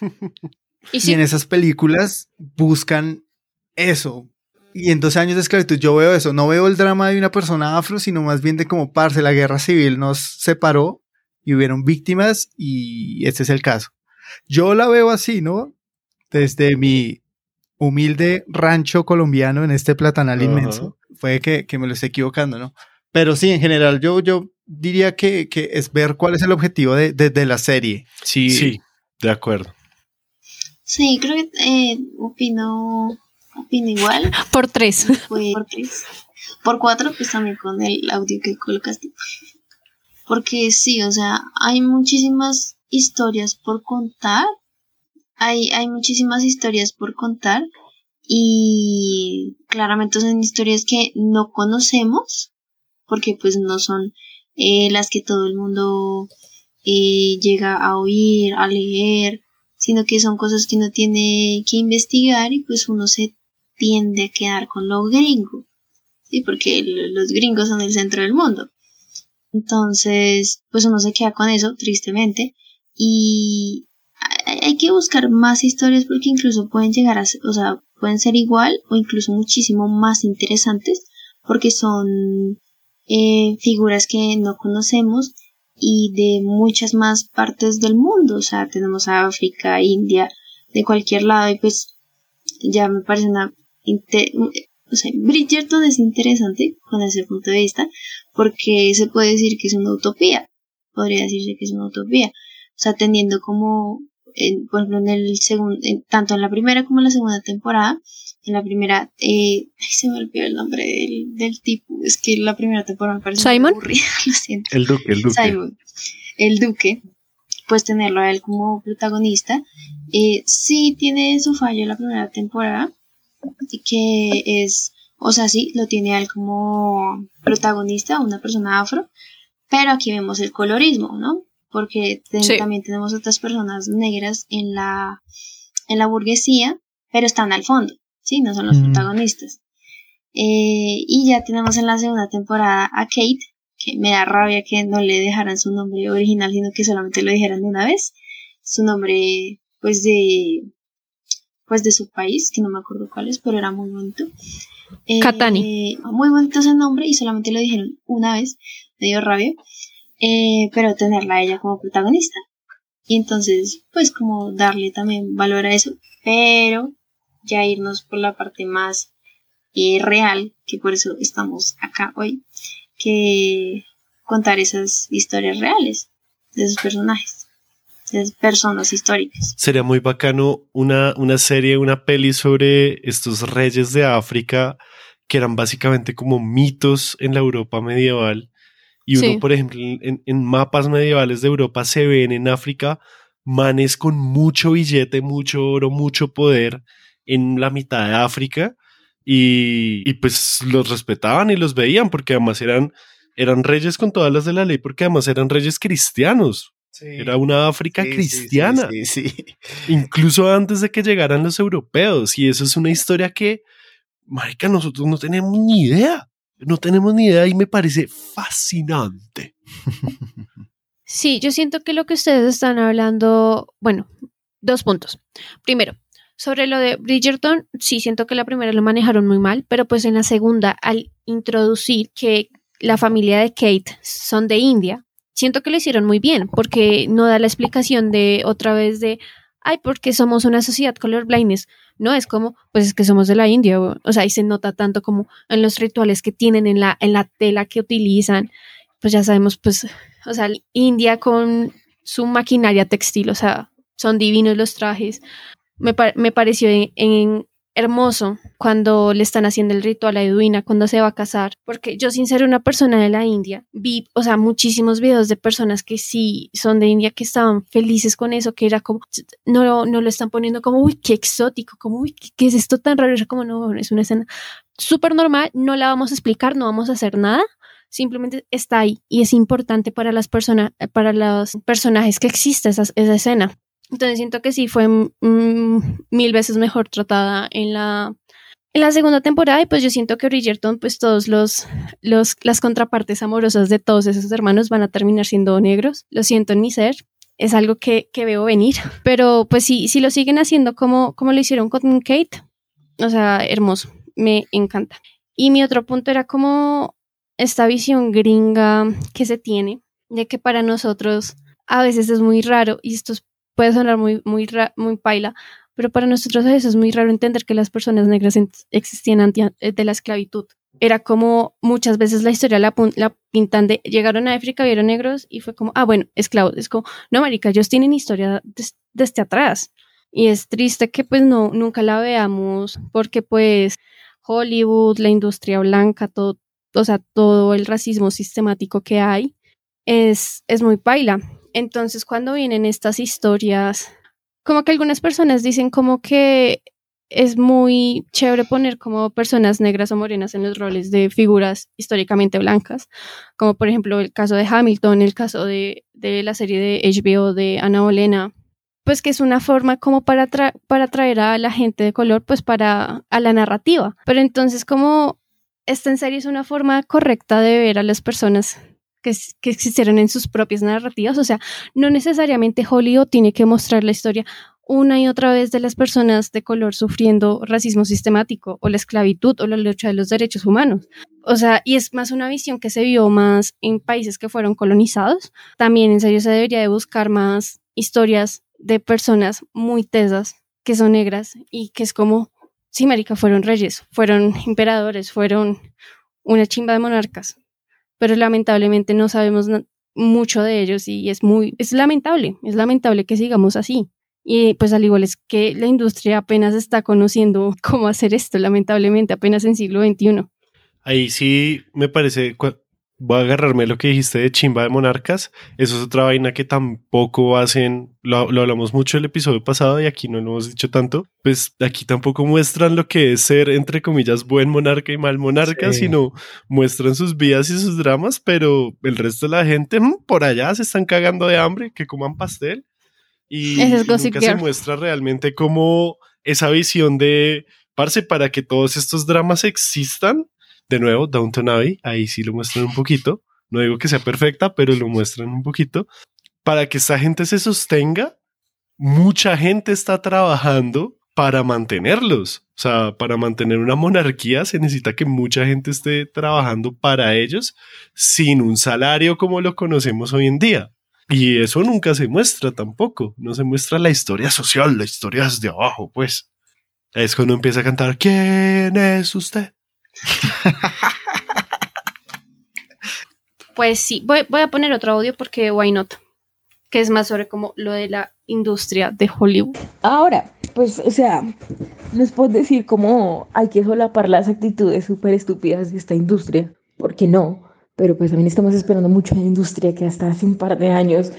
Y Y en esas películas buscan eso. Y en 12 años de esclavitud yo veo eso. No veo el drama de una persona afro, sino más bien de como parce, la guerra civil nos separó y hubieron víctimas y este es el caso. Yo la veo así, ¿no? Desde mi humilde rancho colombiano en este platanal Ajá. inmenso. Puede que, que me lo esté equivocando, ¿no? Pero sí, en general, yo, yo diría que, que es ver cuál es el objetivo de, de- de la serie. Sí, Sí, de acuerdo. Sí, creo que eh, opino, opino igual. Por tres. Fue por tres. Por cuatro, pues también con el audio que colocaste. Porque sí, o sea, hay muchísimas historias por contar. Hay, hay muchísimas historias por contar. Y claramente son historias que no conocemos. Porque pues no son eh, las que todo el mundo eh, llega a oír, a leer. Sino que son cosas que uno tiene que investigar y pues uno se tiende a quedar con lo gringo. Sí, porque los gringos son el centro del mundo. Entonces, pues uno se queda con eso, tristemente. Y hay que buscar más historias porque incluso pueden llegar a ser, o sea, pueden ser igual o incluso muchísimo más interesantes porque son eh, figuras que no conocemos y de muchas más partes del mundo. O sea, tenemos a África, India, de cualquier lado y pues ya me parece una... o sea, Bridgerton es interesante con ese punto de vista porque se puede decir que es una utopía. Podría decirse que es una utopía. O sea, teniendo como, en, por ejemplo, en el segundo, tanto en la primera como en la segunda temporada, la primera, eh, ay, se me olvidó el nombre del, del tipo, es que la primera temporada me parece muy ¿Simon? aburrida, lo siento. El duque, el duque. Simon, el duque, pues tenerlo a él como protagonista. Eh, sí tiene su fallo en la primera temporada, que es, o sea, sí, lo tiene a él como protagonista, una persona afro, pero aquí vemos el colorismo, ¿no? Porque Sí. también tenemos otras personas negras en la, en la burguesía, pero están al fondo, ¿sí? No son los Mm. protagonistas. Eh, y ya tenemos en la segunda temporada a Kate, que me da rabia que no le dejaran su nombre original, sino que solamente lo dijeran de una vez. Su nombre, pues de, pues de su país, que no me acuerdo cuál es, pero era muy bonito. Eh, Katani. Muy bonito ese nombre y solamente lo dijeron una vez, me dio rabia. Eh, pero tenerla a ella como protagonista. Y entonces, pues como darle también valor a eso, pero ya irnos por la parte más eh, real, que por eso estamos acá hoy, que contar esas historias reales de esos personajes, de esas personas históricas. Sería muy bacano una, una serie, una peli sobre estos reyes de África que eran básicamente como mitos en la Europa medieval. Y uno, Sí. por ejemplo, en, en mapas medievales de Europa se ven en África manes con mucho billete, mucho oro, mucho poder en la mitad de África. Y, y pues los respetaban y los veían porque además eran, eran reyes con todas las de la ley, porque además eran reyes cristianos. Era una África Sí, sí, cristiana sí, sí, sí. incluso antes de que llegaran los europeos. Y eso es una historia que, marica, nosotros no tenemos ni idea. No tenemos ni idea y me parece fascinante. Sí, yo siento que lo que ustedes están hablando, bueno, dos puntos. Primero, Sobre lo de Bridgerton, sí siento que la primera lo manejaron muy mal, pero pues en la segunda, al introducir que la familia de Kate son de India, siento que lo hicieron muy bien, porque no da la explicación de otra vez de, ay, porque somos una sociedad colorblindness. No, es como, pues es que somos de la India, o, sea, ahí se nota tanto como en los rituales que tienen, en la, en la tela que utilizan, pues ya sabemos, pues, o sea, India con su maquinaria textil, o sea, son divinos los trajes. Me, pa- me pareció hermoso cuando le están haciendo el ritual a Edwina cuando se va a casar, porque yo sin ser una persona de la India, vi, o sea, muchísimos videos de personas que sí son de India que estaban felices con eso, que era como, no, no lo están poniendo como, uy, qué exótico, como, uy, ¿qué, es esto tan raro? Era como, no, es una escena súper normal, no la vamos a explicar, no vamos a hacer nada, simplemente está ahí y es importante para las personas, para los personajes que existe esa, esa escena. Entonces siento que sí fue mm, mil veces mejor tratada en la, en la segunda temporada y pues yo siento que Bridgerton, pues todos los, los, las contrapartes amorosas de todos esos hermanos van a terminar siendo negros. Lo siento en mi ser. Es algo que, que veo venir, pero pues sí, si lo siguen haciendo como, como lo hicieron con Kate, o sea, hermoso, me encanta. Y mi otro punto era como esta visión gringa que se tiene de que para nosotros a veces es muy raro y esto es- puede sonar muy, muy, ra- muy paila, pero para nosotros a veces es muy raro entender que las personas negras existían antes de la esclavitud. Era como muchas veces la historia la, la pintan de llegaron a África, vieron negros y fue como, ah, bueno, esclavos. Es como, no, marica, ellos tienen historia des- desde atrás. Y es triste que pues no, nunca la veamos porque pues Hollywood, la industria blanca, todo, o sea, todo el racismo sistemático que hay es, es muy paila. Entonces, cuando vienen estas historias, como que algunas personas dicen como que es muy chévere poner como personas negras o morenas en los roles de figuras históricamente blancas, como por ejemplo el caso de Hamilton, el caso de, de la serie de HBO de Ana Bolena, pues que es una forma como para, para traer a la gente de color, pues para a la narrativa. Pero entonces como esta en serie es una forma correcta de ver a las personas que, existieron en sus propias narrativas, o sea, no necesariamente Hollywood tiene que mostrar la historia una y otra vez de las personas de color sufriendo racismo sistemático o la esclavitud o la lucha de los derechos humanos. O sea, y es más una visión que se vio más en países que fueron colonizados. También en serio se debería de buscar más historias de personas muy tesas que son negras y que es como, sí, marica, fueron reyes, fueron emperadores, fueron una chimba de monarcas, pero lamentablemente no sabemos mucho de ellos y es muy, es lamentable, es lamentable que sigamos así. Y pues al igual es que la industria apenas está conociendo cómo hacer esto, lamentablemente, apenas en siglo XXI. Ahí sí me parece, voy a agarrarme lo que dijiste de chimba de monarcas, eso es otra vaina que tampoco hacen, lo, lo hablamos mucho el episodio pasado y aquí no lo hemos dicho tanto, pues aquí tampoco muestran lo que es ser, entre comillas, buen monarca y mal monarca, Sí. sino muestran sus vidas y sus dramas, pero el resto de la gente mm, por allá se están cagando de hambre, que coman pastel. Y, es y nunca se muestra realmente como esa visión de, parce, para que todos estos dramas existan, de nuevo, Downton Abbey, ahí sí lo muestran un poquito. No digo que sea perfecta, pero lo muestran un poquito. Para que esta gente se sostenga, mucha gente está trabajando para mantenerlos. O sea, para mantener una monarquía se necesita que mucha gente esté trabajando para ellos sin un salario como lo conocemos hoy en día. Y eso nunca se muestra tampoco. No se muestra la historia social, la historia desde abajo, pues. Es cuando empieza a cantar, ¿quién es usted? Pues sí, voy, a poner otro audio porque why not, que es más sobre como lo de la industria de Hollywood. Ahora, pues, o sea, nos puedes decir cómo hay que solapar las actitudes súper estúpidas de esta industria, ¿por qué no? Pero pues también estamos esperando mucho en la industria que hasta hace un par de años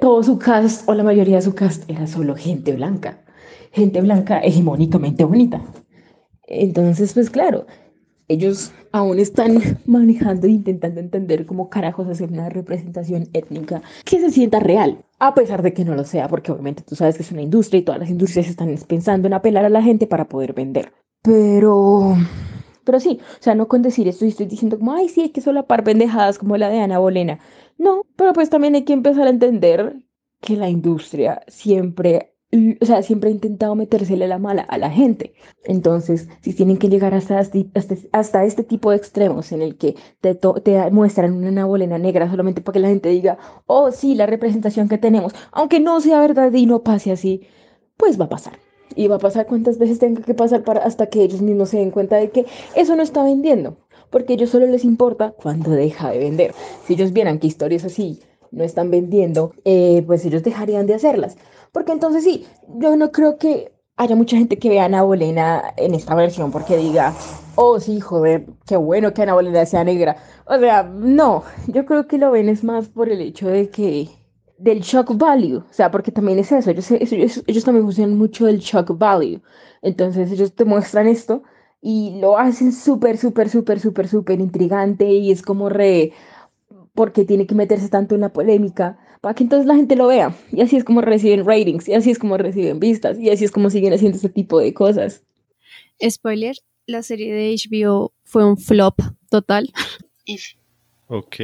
todo su cast o la mayoría de su cast era solo gente blanca, gente blanca hegemónicamente bonita. Entonces, pues claro, ellos aún están manejando e intentando entender cómo carajos hacer una representación étnica que se sienta real, a pesar de que no lo sea, porque obviamente tú sabes que es una industria y todas las industrias están pensando en apelar a la gente para poder vender. Pero, pero sí, o sea, no con decir esto y estoy diciendo como, ay, sí, hay que solapar pendejadas como la de Ana Bolena. No, pero pues también hay que empezar a entender que la industria siempre o sea, siempre ha intentado metérsele la mala a la gente. Entonces, si tienen que llegar hasta, esti- hasta, este tipo de extremos en el que te, te muestran una Ana Bolena negra solamente para que la gente diga, oh, sí, la representación que tenemos, aunque no sea verdad y no pase así, pues va a pasar. Y va a pasar cuantas veces tenga que pasar para, hasta que ellos mismos se den cuenta de que eso no está vendiendo. Porque a ellos solo les importa cuando deja de vender. Si ellos vieran que historias así no están vendiendo, eh, pues ellos dejarían de hacerlas. Porque entonces sí, yo no creo que haya mucha gente que vea a Ana Bolena en esta versión porque diga, oh sí, joder, qué bueno que Ana Bolena sea negra. O sea, no, yo creo que lo ven es más por el hecho de que del shock value, o sea, porque también es eso, ellos, ellos, ellos también funcionan mucho del shock value. Entonces ellos te muestran esto y lo hacen súper, súper, súper, súper, súper intrigante y es como re, porque tiene que meterse tanto en la polémica para que entonces la gente lo vea. Y así es como reciben ratings, y así es como reciben vistas, y así es como siguen haciendo este tipo de cosas. Spoiler, la serie de HBO fue un flop total. Ok.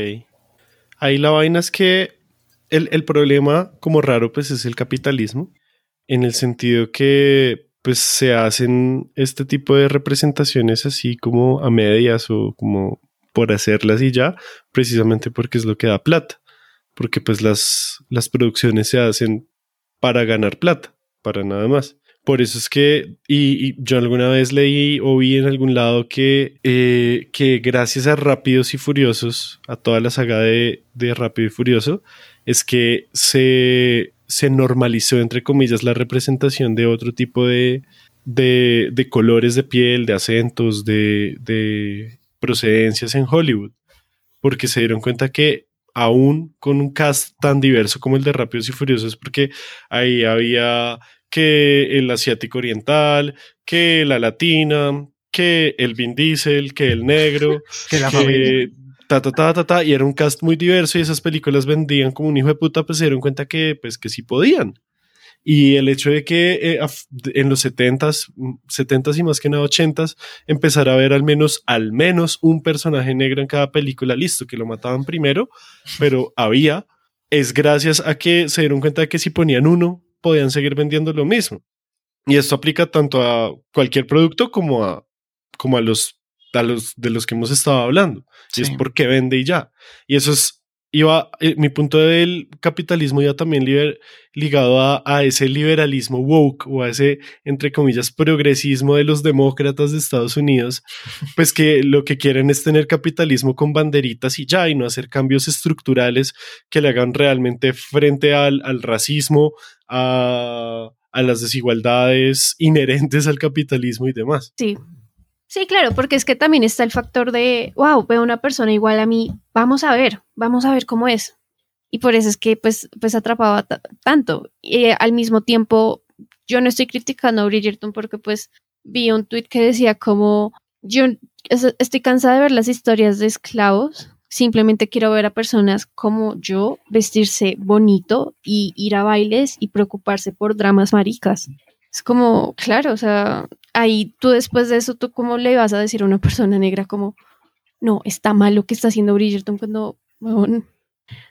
Ahí la vaina es que el, el problema, como raro, pues es el capitalismo, en el sentido que pues se hacen este tipo de representaciones así como a medias o como por hacerlas y ya, precisamente porque es lo que da plata, porque pues las, las producciones se hacen para ganar plata, para nada más. Por eso es que, y, yo alguna vez leí o vi en algún lado que, eh, que gracias a Rápidos y Furiosos, a toda la saga de, de Rápido y Furioso, es que se, se normalizó, entre comillas, la representación de otro tipo de, de, de colores de piel, de acentos, de, de procedencias en Hollywood, porque se dieron cuenta que aún con un cast tan diverso como el de Rápidos y Furiosos, porque ahí había que el asiático oriental, que la latina, que el Vin Diesel, que el negro, Que la familia. ta, ta, ta, ta, ta, y era un cast muy diverso y esas películas vendían como un hijo de puta, pues se dieron cuenta que, pues, que sí podían. Y el hecho de que eh, en los 70s, mm, 70s y más que nada 80s, empezar a ver al menos, al menos un personaje negro en cada película, listo, que lo mataban primero, pero había, es gracias a que se dieron cuenta de que si ponían uno, podían seguir vendiendo lo mismo. Y esto aplica tanto a cualquier producto como a, como a los, a los de los que hemos estado hablando. Y es Sí. porque vende y ya. Y eso es, iba, eh, mi punto del capitalismo iba también liber- ligado a, a ese liberalismo woke o a ese, entre comillas, progresismo de los demócratas de Estados Unidos, pues que lo que quieren es tener capitalismo con banderitas y ya, y no hacer cambios estructurales que le hagan realmente frente al, al racismo, a, a las desigualdades inherentes al capitalismo y demás. Sí. Sí, claro, porque es que también está el factor de, wow, veo una persona igual a mí, vamos a ver, vamos a ver cómo es. Y por eso es que pues, pues atrapaba ta- tanto. Y eh, al mismo tiempo, yo no estoy criticando a Bridgerton porque pues vi un tweet que decía como, yo es- estoy cansada de ver las historias de esclavos, simplemente quiero ver a personas como yo vestirse bonito y ir a bailes y preocuparse por dramas maricas. Es como, claro, o sea, ahí tú después de eso, tú cómo le vas a decir a una persona negra como, no, está mal lo que está haciendo Bridgerton cuando,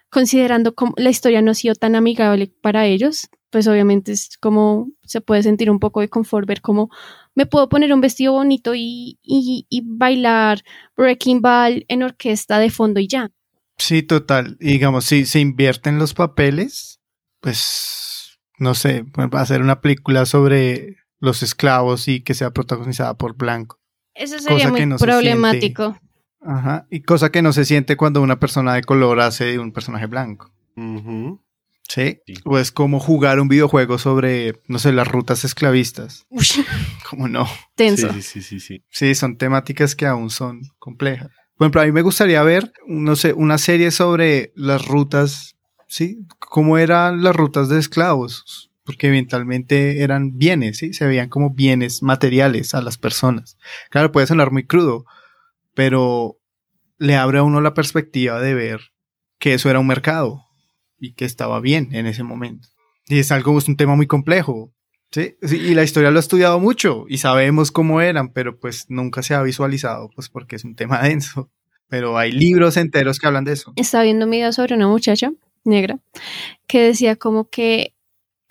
considerando como la historia no ha sido tan amigable para ellos, pues obviamente es como se puede sentir un poco de confort ver cómo me puedo poner un vestido bonito y, y, y bailar Breaking Ball en orquesta de fondo y ya. Sí, total. Y digamos, si se invierten los papeles, pues, no sé, hacer una película sobre los esclavos y que sea protagonizada por blanco. Eso sería Cosa muy que no se problemático. Ajá. Y cosa que no se siente cuando una persona de color hace de un personaje blanco. ¿Sí? O es como jugar un videojuego sobre, no sé, las rutas esclavistas. ¿Cómo no? Tenso. Sí, sí, sí, sí. Sí, son temáticas que aún son complejas. Por ejemplo, a mí me gustaría ver, no sé, una serie sobre las rutas, ¿sí? ¿Cómo eran las rutas de esclavos? Porque eventualmente eran bienes, ¿sí? Se veían como bienes materiales a las personas. Claro, puede sonar muy crudo, pero le abre a uno la perspectiva de ver que eso era un mercado y que estaba bien en ese momento. Y es algo, es un tema muy complejo. Sí, sí, y la historia lo ha estudiado mucho y sabemos cómo eran, pero pues nunca se ha visualizado, pues porque es un tema denso. Pero hay libros enteros que hablan de eso. estaba viendo un video sobre una muchacha negra que decía como que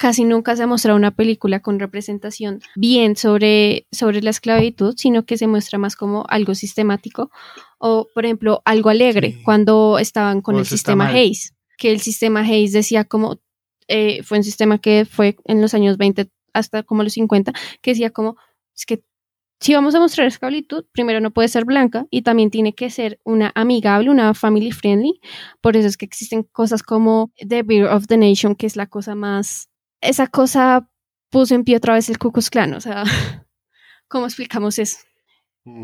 casi nunca se muestra una película con representación bien sobre, sobre la esclavitud, sino que se muestra más como algo sistemático o, por ejemplo, algo alegre Sí. cuando estaban con O el sistema. Hayes, que el sistema Hayes decía como, eh, fue un sistema que fue en los años 20 hasta como los 50, que decía como, es que si vamos a mostrar esclavitud, primero no puede ser blanca y también tiene que ser una amigable, una family friendly. Por eso es que existen cosas como The Beer of the Nation, que es la cosa más... Esa cosa puso en pie otra vez el Ku Klux Klan, o sea, ¿cómo explicamos eso?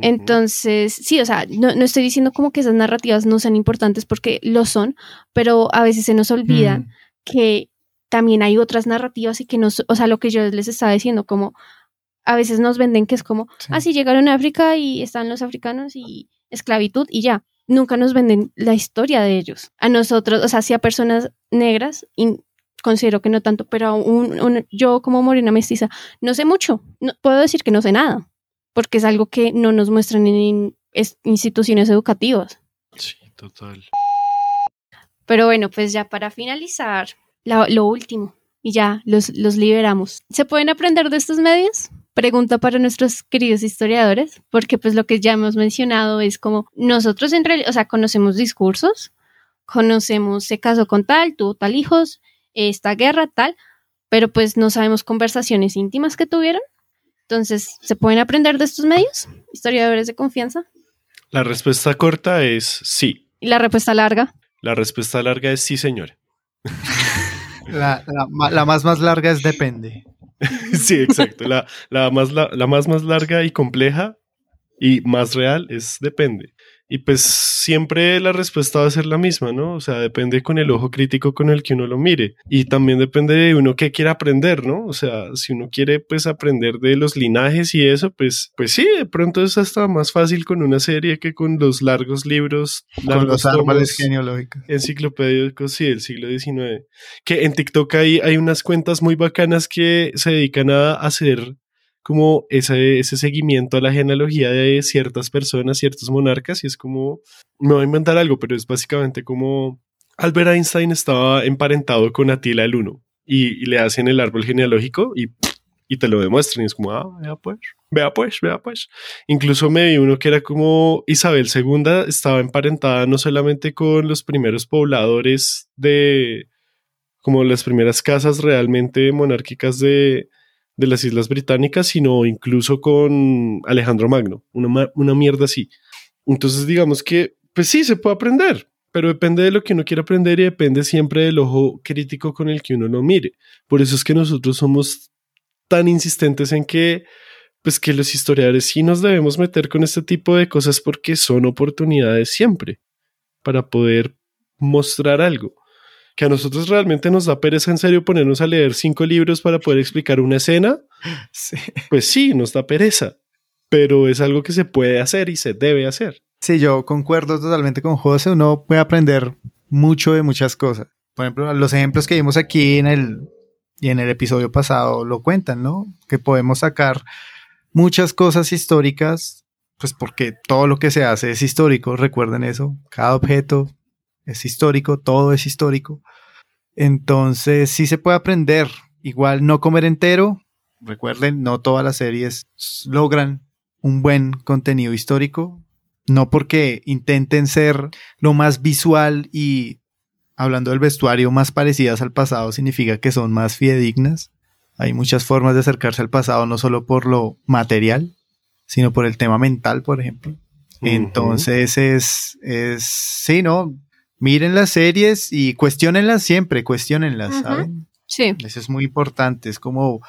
Entonces, sí, o sea, no, no estoy diciendo como que esas narrativas no sean importantes porque lo son, pero a veces se nos olvida Mm. que también hay otras narrativas y que nos, o sea, lo que yo les estaba diciendo, como a veces nos venden que es como, Sí. ah, sí, llegaron a África y están los africanos y esclavitud y ya. Nunca nos venden la historia de ellos. A nosotros, o sea, sí a personas negras, y considero que no tanto, pero un- un- yo como morena mestiza, no sé mucho. No, puedo decir que no sé nada, porque es algo que no nos muestran en es- instituciones educativas. Sí, total. Pero bueno, pues ya para finalizar, la- lo último, y ya los, los liberamos. ¿Se pueden aprender de estos medios? Pregunta para nuestros queridos historiadores, porque pues lo que ya hemos mencionado es como nosotros en realidad, o sea, conocemos discursos, conocemos se casó con tal, tuvo tal hijos, esta guerra, tal, pero pues no sabemos conversaciones íntimas que tuvieron. Entonces, ¿se pueden aprender de estos medios? Historiadores de confianza. La respuesta corta es sí. Y la respuesta larga. La respuesta larga es sí, señor. La, la ma- la más más larga es depende. Sí, exacto. La, la más, la, la más, más larga y compleja y más real es depende. Y pues siempre la respuesta va a ser la misma, ¿no? O sea, depende con el ojo crítico con el que uno lo mire. Y también depende de uno qué quiera aprender, ¿no? O sea, si uno quiere pues aprender de los linajes y eso, pues, pues sí, de pronto es hasta más fácil con una serie que con los largos libros, Con largos los árboles genealógicos. enciclopédicos, sí, del siglo XIX. Que en TikTok hay, hay unas cuentas muy bacanas que se dedican a hacer como ese, ese seguimiento a la genealogía de ciertas personas, ciertos monarcas, y es como, me voy a inventar algo, pero es básicamente como Albert Einstein estaba emparentado con Atila el Uno, y, le hacen el árbol genealógico y, y te lo demuestran, y es como, ah, vea pues, vea pues, vea pues. Incluso me vi uno que era como Isabel II estaba emparentada no solamente con los primeros pobladores de, como las primeras casas realmente monárquicas de, de las Islas Británicas, sino incluso con Alejandro Magno, una, mierda así. Entonces digamos que, pues sí, se puede aprender, pero depende de lo que uno quiera aprender y depende siempre del ojo crítico con el que uno lo mire. Por eso es que nosotros somos tan insistentes en que pues que los historiadores sí nos debemos meter con este tipo de cosas porque son oportunidades siempre para poder mostrar algo. Que a nosotros realmente nos da pereza en serio ponernos a leer cinco libros para poder explicar una escena. Sí. Pues sí, nos da pereza, pero es algo que se puede hacer y se debe hacer. Sí, yo concuerdo totalmente con José. Uno puede aprender mucho de muchas cosas. Por ejemplo, los ejemplos que vimos aquí en el, y en el episodio pasado lo cuentan, ¿no? Que podemos sacar muchas cosas históricas, pues porque todo lo que se hace es histórico, recuerden eso. Cada objeto es histórico, todo es histórico. Entonces, sí se puede aprender. Igual no comer entero. Recuerden, no todas las series logran un buen contenido histórico. No porque intenten ser lo más visual y, hablando del vestuario, más parecidas al pasado, significa que son más fidedignas. Hay muchas formas de acercarse al pasado, no solo por lo material, sino por el tema mental, por ejemplo. Entonces es, es, sí, ¿no? Miren las series y cuestionenlas siempre, cuestionenlas. ¿saben? Sí. Eso es muy importante, es como,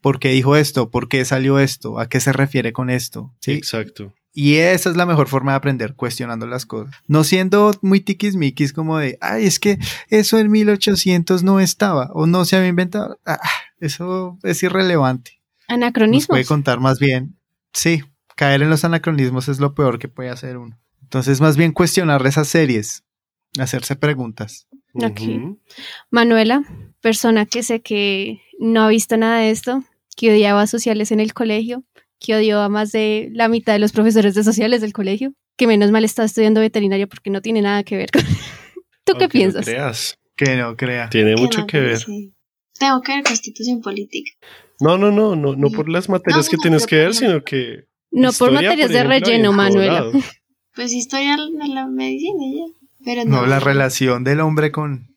¿por qué dijo esto? ¿Por qué salió esto? ¿A qué se refiere con esto? ¿Sí? Exacto. Y esa es la mejor forma de aprender, cuestionando las cosas. No siendo muy tiquismiquis como de, ay, es que eso en 1800 no estaba o no se había inventado. Ah, eso es irrelevante. Nos Anacronismos. puede contar más bien. Sí, caer en los anacronismos es lo peor que puede hacer uno. Entonces, más bien cuestionar esas series, hacerse preguntas. Manuela, persona que sé que no ha visto nada de esto, que odiaba sociales en el colegio, que odió a más de la mitad de los profesores de sociales del colegio, que menos mal está estudiando veterinaria porque no tiene nada que ver con... ¿Tú qué Aunque no piensas? creas, Que no crea. tiene ¿Qué mucho que ver. dice? tengo que ver constitución política. No, no, no, no, no por las materias No, que no, tienes que ver, sino que. No por materias de ejemplo, relleno, Manuela. Pues historia de la medicina ya. Pero no. No, la relación del hombre con.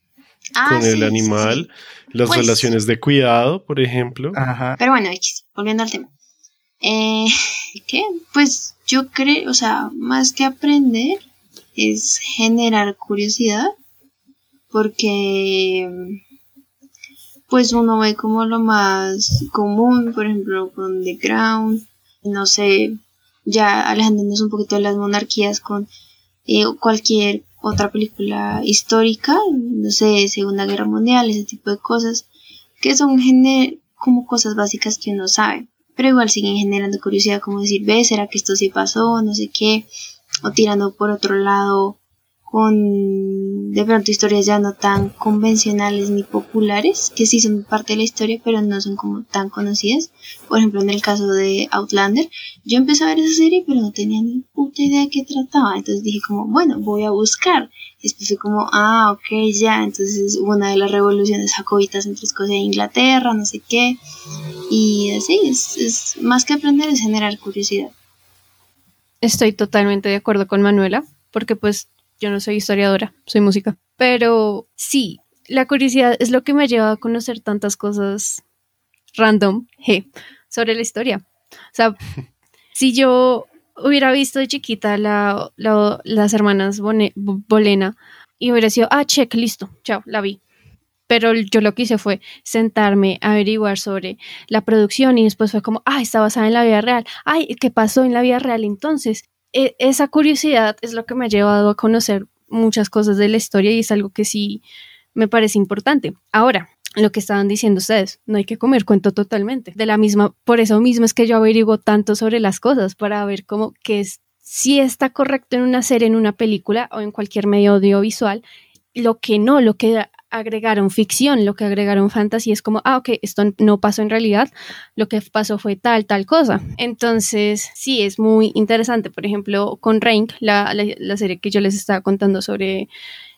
Ah, Con sí, el sí, animal, las Pues- relaciones de cuidado, por ejemplo. Ajá. Pero bueno, X, volviendo al tema. Eh, ¿Qué? Pues yo creo, o sea, más que aprender, es generar curiosidad. Porque, pues uno ve como lo más común, por ejemplo, con The Crown, no sé, ya alejándonos un poquito de las monarquías con eh, cualquier otra película histórica, no sé, Segunda Guerra Mundial, ese tipo de cosas, que son como cosas básicas que uno sabe, pero igual siguen generando curiosidad, como decir, ve, ¿será que esto sí pasó? No sé qué, o tirando por otro lado con de pronto historias ya no tan convencionales ni populares, que sí son parte de la historia, pero no son como tan conocidas. Por ejemplo, en el caso de Outlander, yo empecé a ver esa serie, pero no tenía ni puta idea de qué trataba. Entonces dije como, bueno, voy a buscar. Después fue como, ah, ok, ya. Entonces hubo una de las revoluciones jacobitas entre Escocia e Inglaterra, no sé qué. Y así, es, es más que aprender, es generar curiosidad. Estoy totalmente de acuerdo con Manuela, porque pues yo no soy historiadora, soy música. Pero sí, la curiosidad es lo que me ha llevado a conocer tantas cosas random sobre la historia. O sea, si yo hubiera visto de chiquita la, la- las hermanas Bone- Bolena y hubiera sido, ah, check, listo, chao, la vi. Pero yo lo que hice fue sentarme a averiguar sobre la producción y después fue como, ah, está basada en la vida real. Ay, ¿qué pasó en la vida real entonces? E- esa curiosidad es lo que me ha llevado a conocer muchas cosas de la historia y es algo que sí me parece importante. Ahora, lo que estaban diciendo ustedes, no hay que comer cuento totalmente. De la misma, por eso mismo es que yo averiguo tanto sobre las cosas para ver cómo que es si está correcto en una serie, en una película o en cualquier medio audiovisual, lo que no, lo que agregaron ficción, lo que agregaron fantasía es como, ah, ok, esto no pasó en realidad, lo que pasó fue tal, tal cosa. Entonces, sí, es muy interesante. Por ejemplo, con Rank, la, la, la serie que yo les estaba contando sobre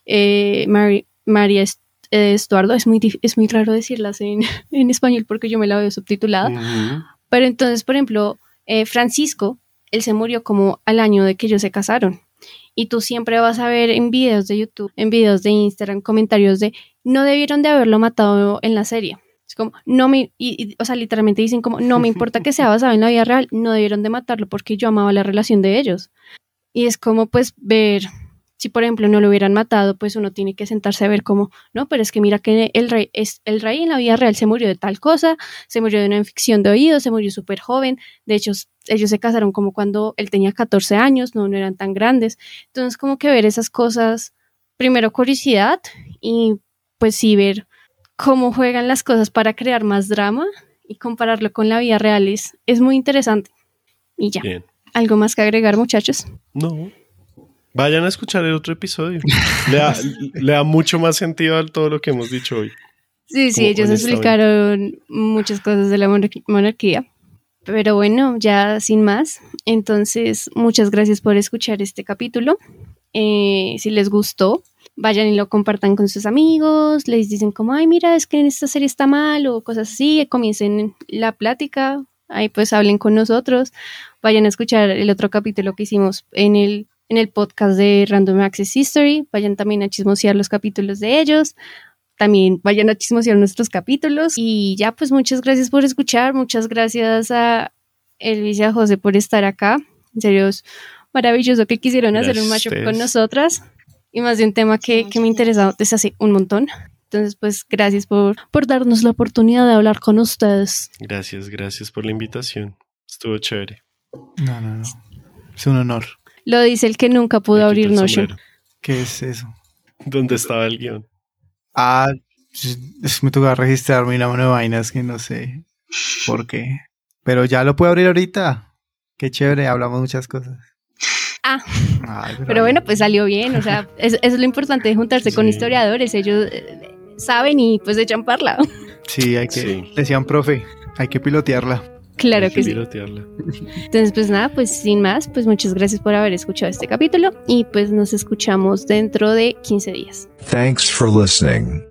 eh, Mary, María eh, Estuardo, es muy, es muy raro decirlas en, en español porque yo me la veo subtitulada. Pero entonces, por ejemplo, eh, Francisco, él se murió como al año de que ellos se casaron. Y tú siempre vas a ver en videos de YouTube, en videos de Instagram, comentarios de no debieron de haberlo matado en la serie. Es como, no me, y, y, o sea, literalmente dicen como, no me importa que sea basado en la vida real, no debieron de matarlo porque yo amaba la relación de ellos. Y es como, pues, ver, si por ejemplo no lo hubieran matado, pues uno tiene que sentarse a ver como, no, pero es que mira que el rey, es, el rey en la vida real se murió de tal cosa, se murió de una infección de oídos, se murió súper joven, de hecho ellos se casaron como cuando él tenía 14 años, no, no eran tan grandes, entonces como que ver esas cosas, primero curiosidad y pues sí ver cómo juegan las cosas para crear más drama y compararlo con la vida real es, es muy interesante. Y ya, Bien. ¿algo más que agregar muchachos? No. Vayan a escuchar el otro episodio. Le da, le da mucho más sentido a todo lo que hemos dicho hoy. Sí, sí, ellos explicaron muchas cosas de la monarquía. Pero bueno, ya sin más. Entonces, muchas gracias por escuchar este capítulo. Eh, si les gustó, vayan y lo compartan con sus amigos. Les dicen como, ay, mira, es que en esta serie está mal o cosas así. Comiencen la plática. Ahí pues hablen con nosotros. Vayan a escuchar el otro capítulo que hicimos en el, en el podcast de Random Access History. Vayan también a chismosear los capítulos de ellos también vayan a chismosear nuestros capítulos. Y ya, pues muchas gracias por escuchar, muchas gracias a Elvis y a José por estar acá. En serio, es maravilloso que quisieron hacer un Gracias a mashup con nosotras. Y más de un tema que, que me interesa desde hace un montón. Entonces, pues gracias por, por darnos la oportunidad de hablar con ustedes. Gracias, gracias por la invitación. Estuvo chévere. No, no, no. Es un honor. Lo dice el que nunca pudo abrir Notion. ¿Qué es eso? ¿Dónde estaba el guion? Ah, es- me toca registrarme una mano de vainas que no sé por qué. Pero ya lo puedo abrir ahorita. Qué chévere, hablamos muchas cosas. Ah, Ay, pero bueno, pues salió bien. O sea, es- eso es lo importante de juntarse con historiadores. Ellos eh, saben y pues echan parla. Sí, hay que. Sí. Decían, profe, hay que pilotearla. Claro que sí. Entonces, pues nada, pues sin más, pues muchas gracias por haber escuchado este capítulo y pues nos escuchamos dentro de 15 días. Thanks for listening.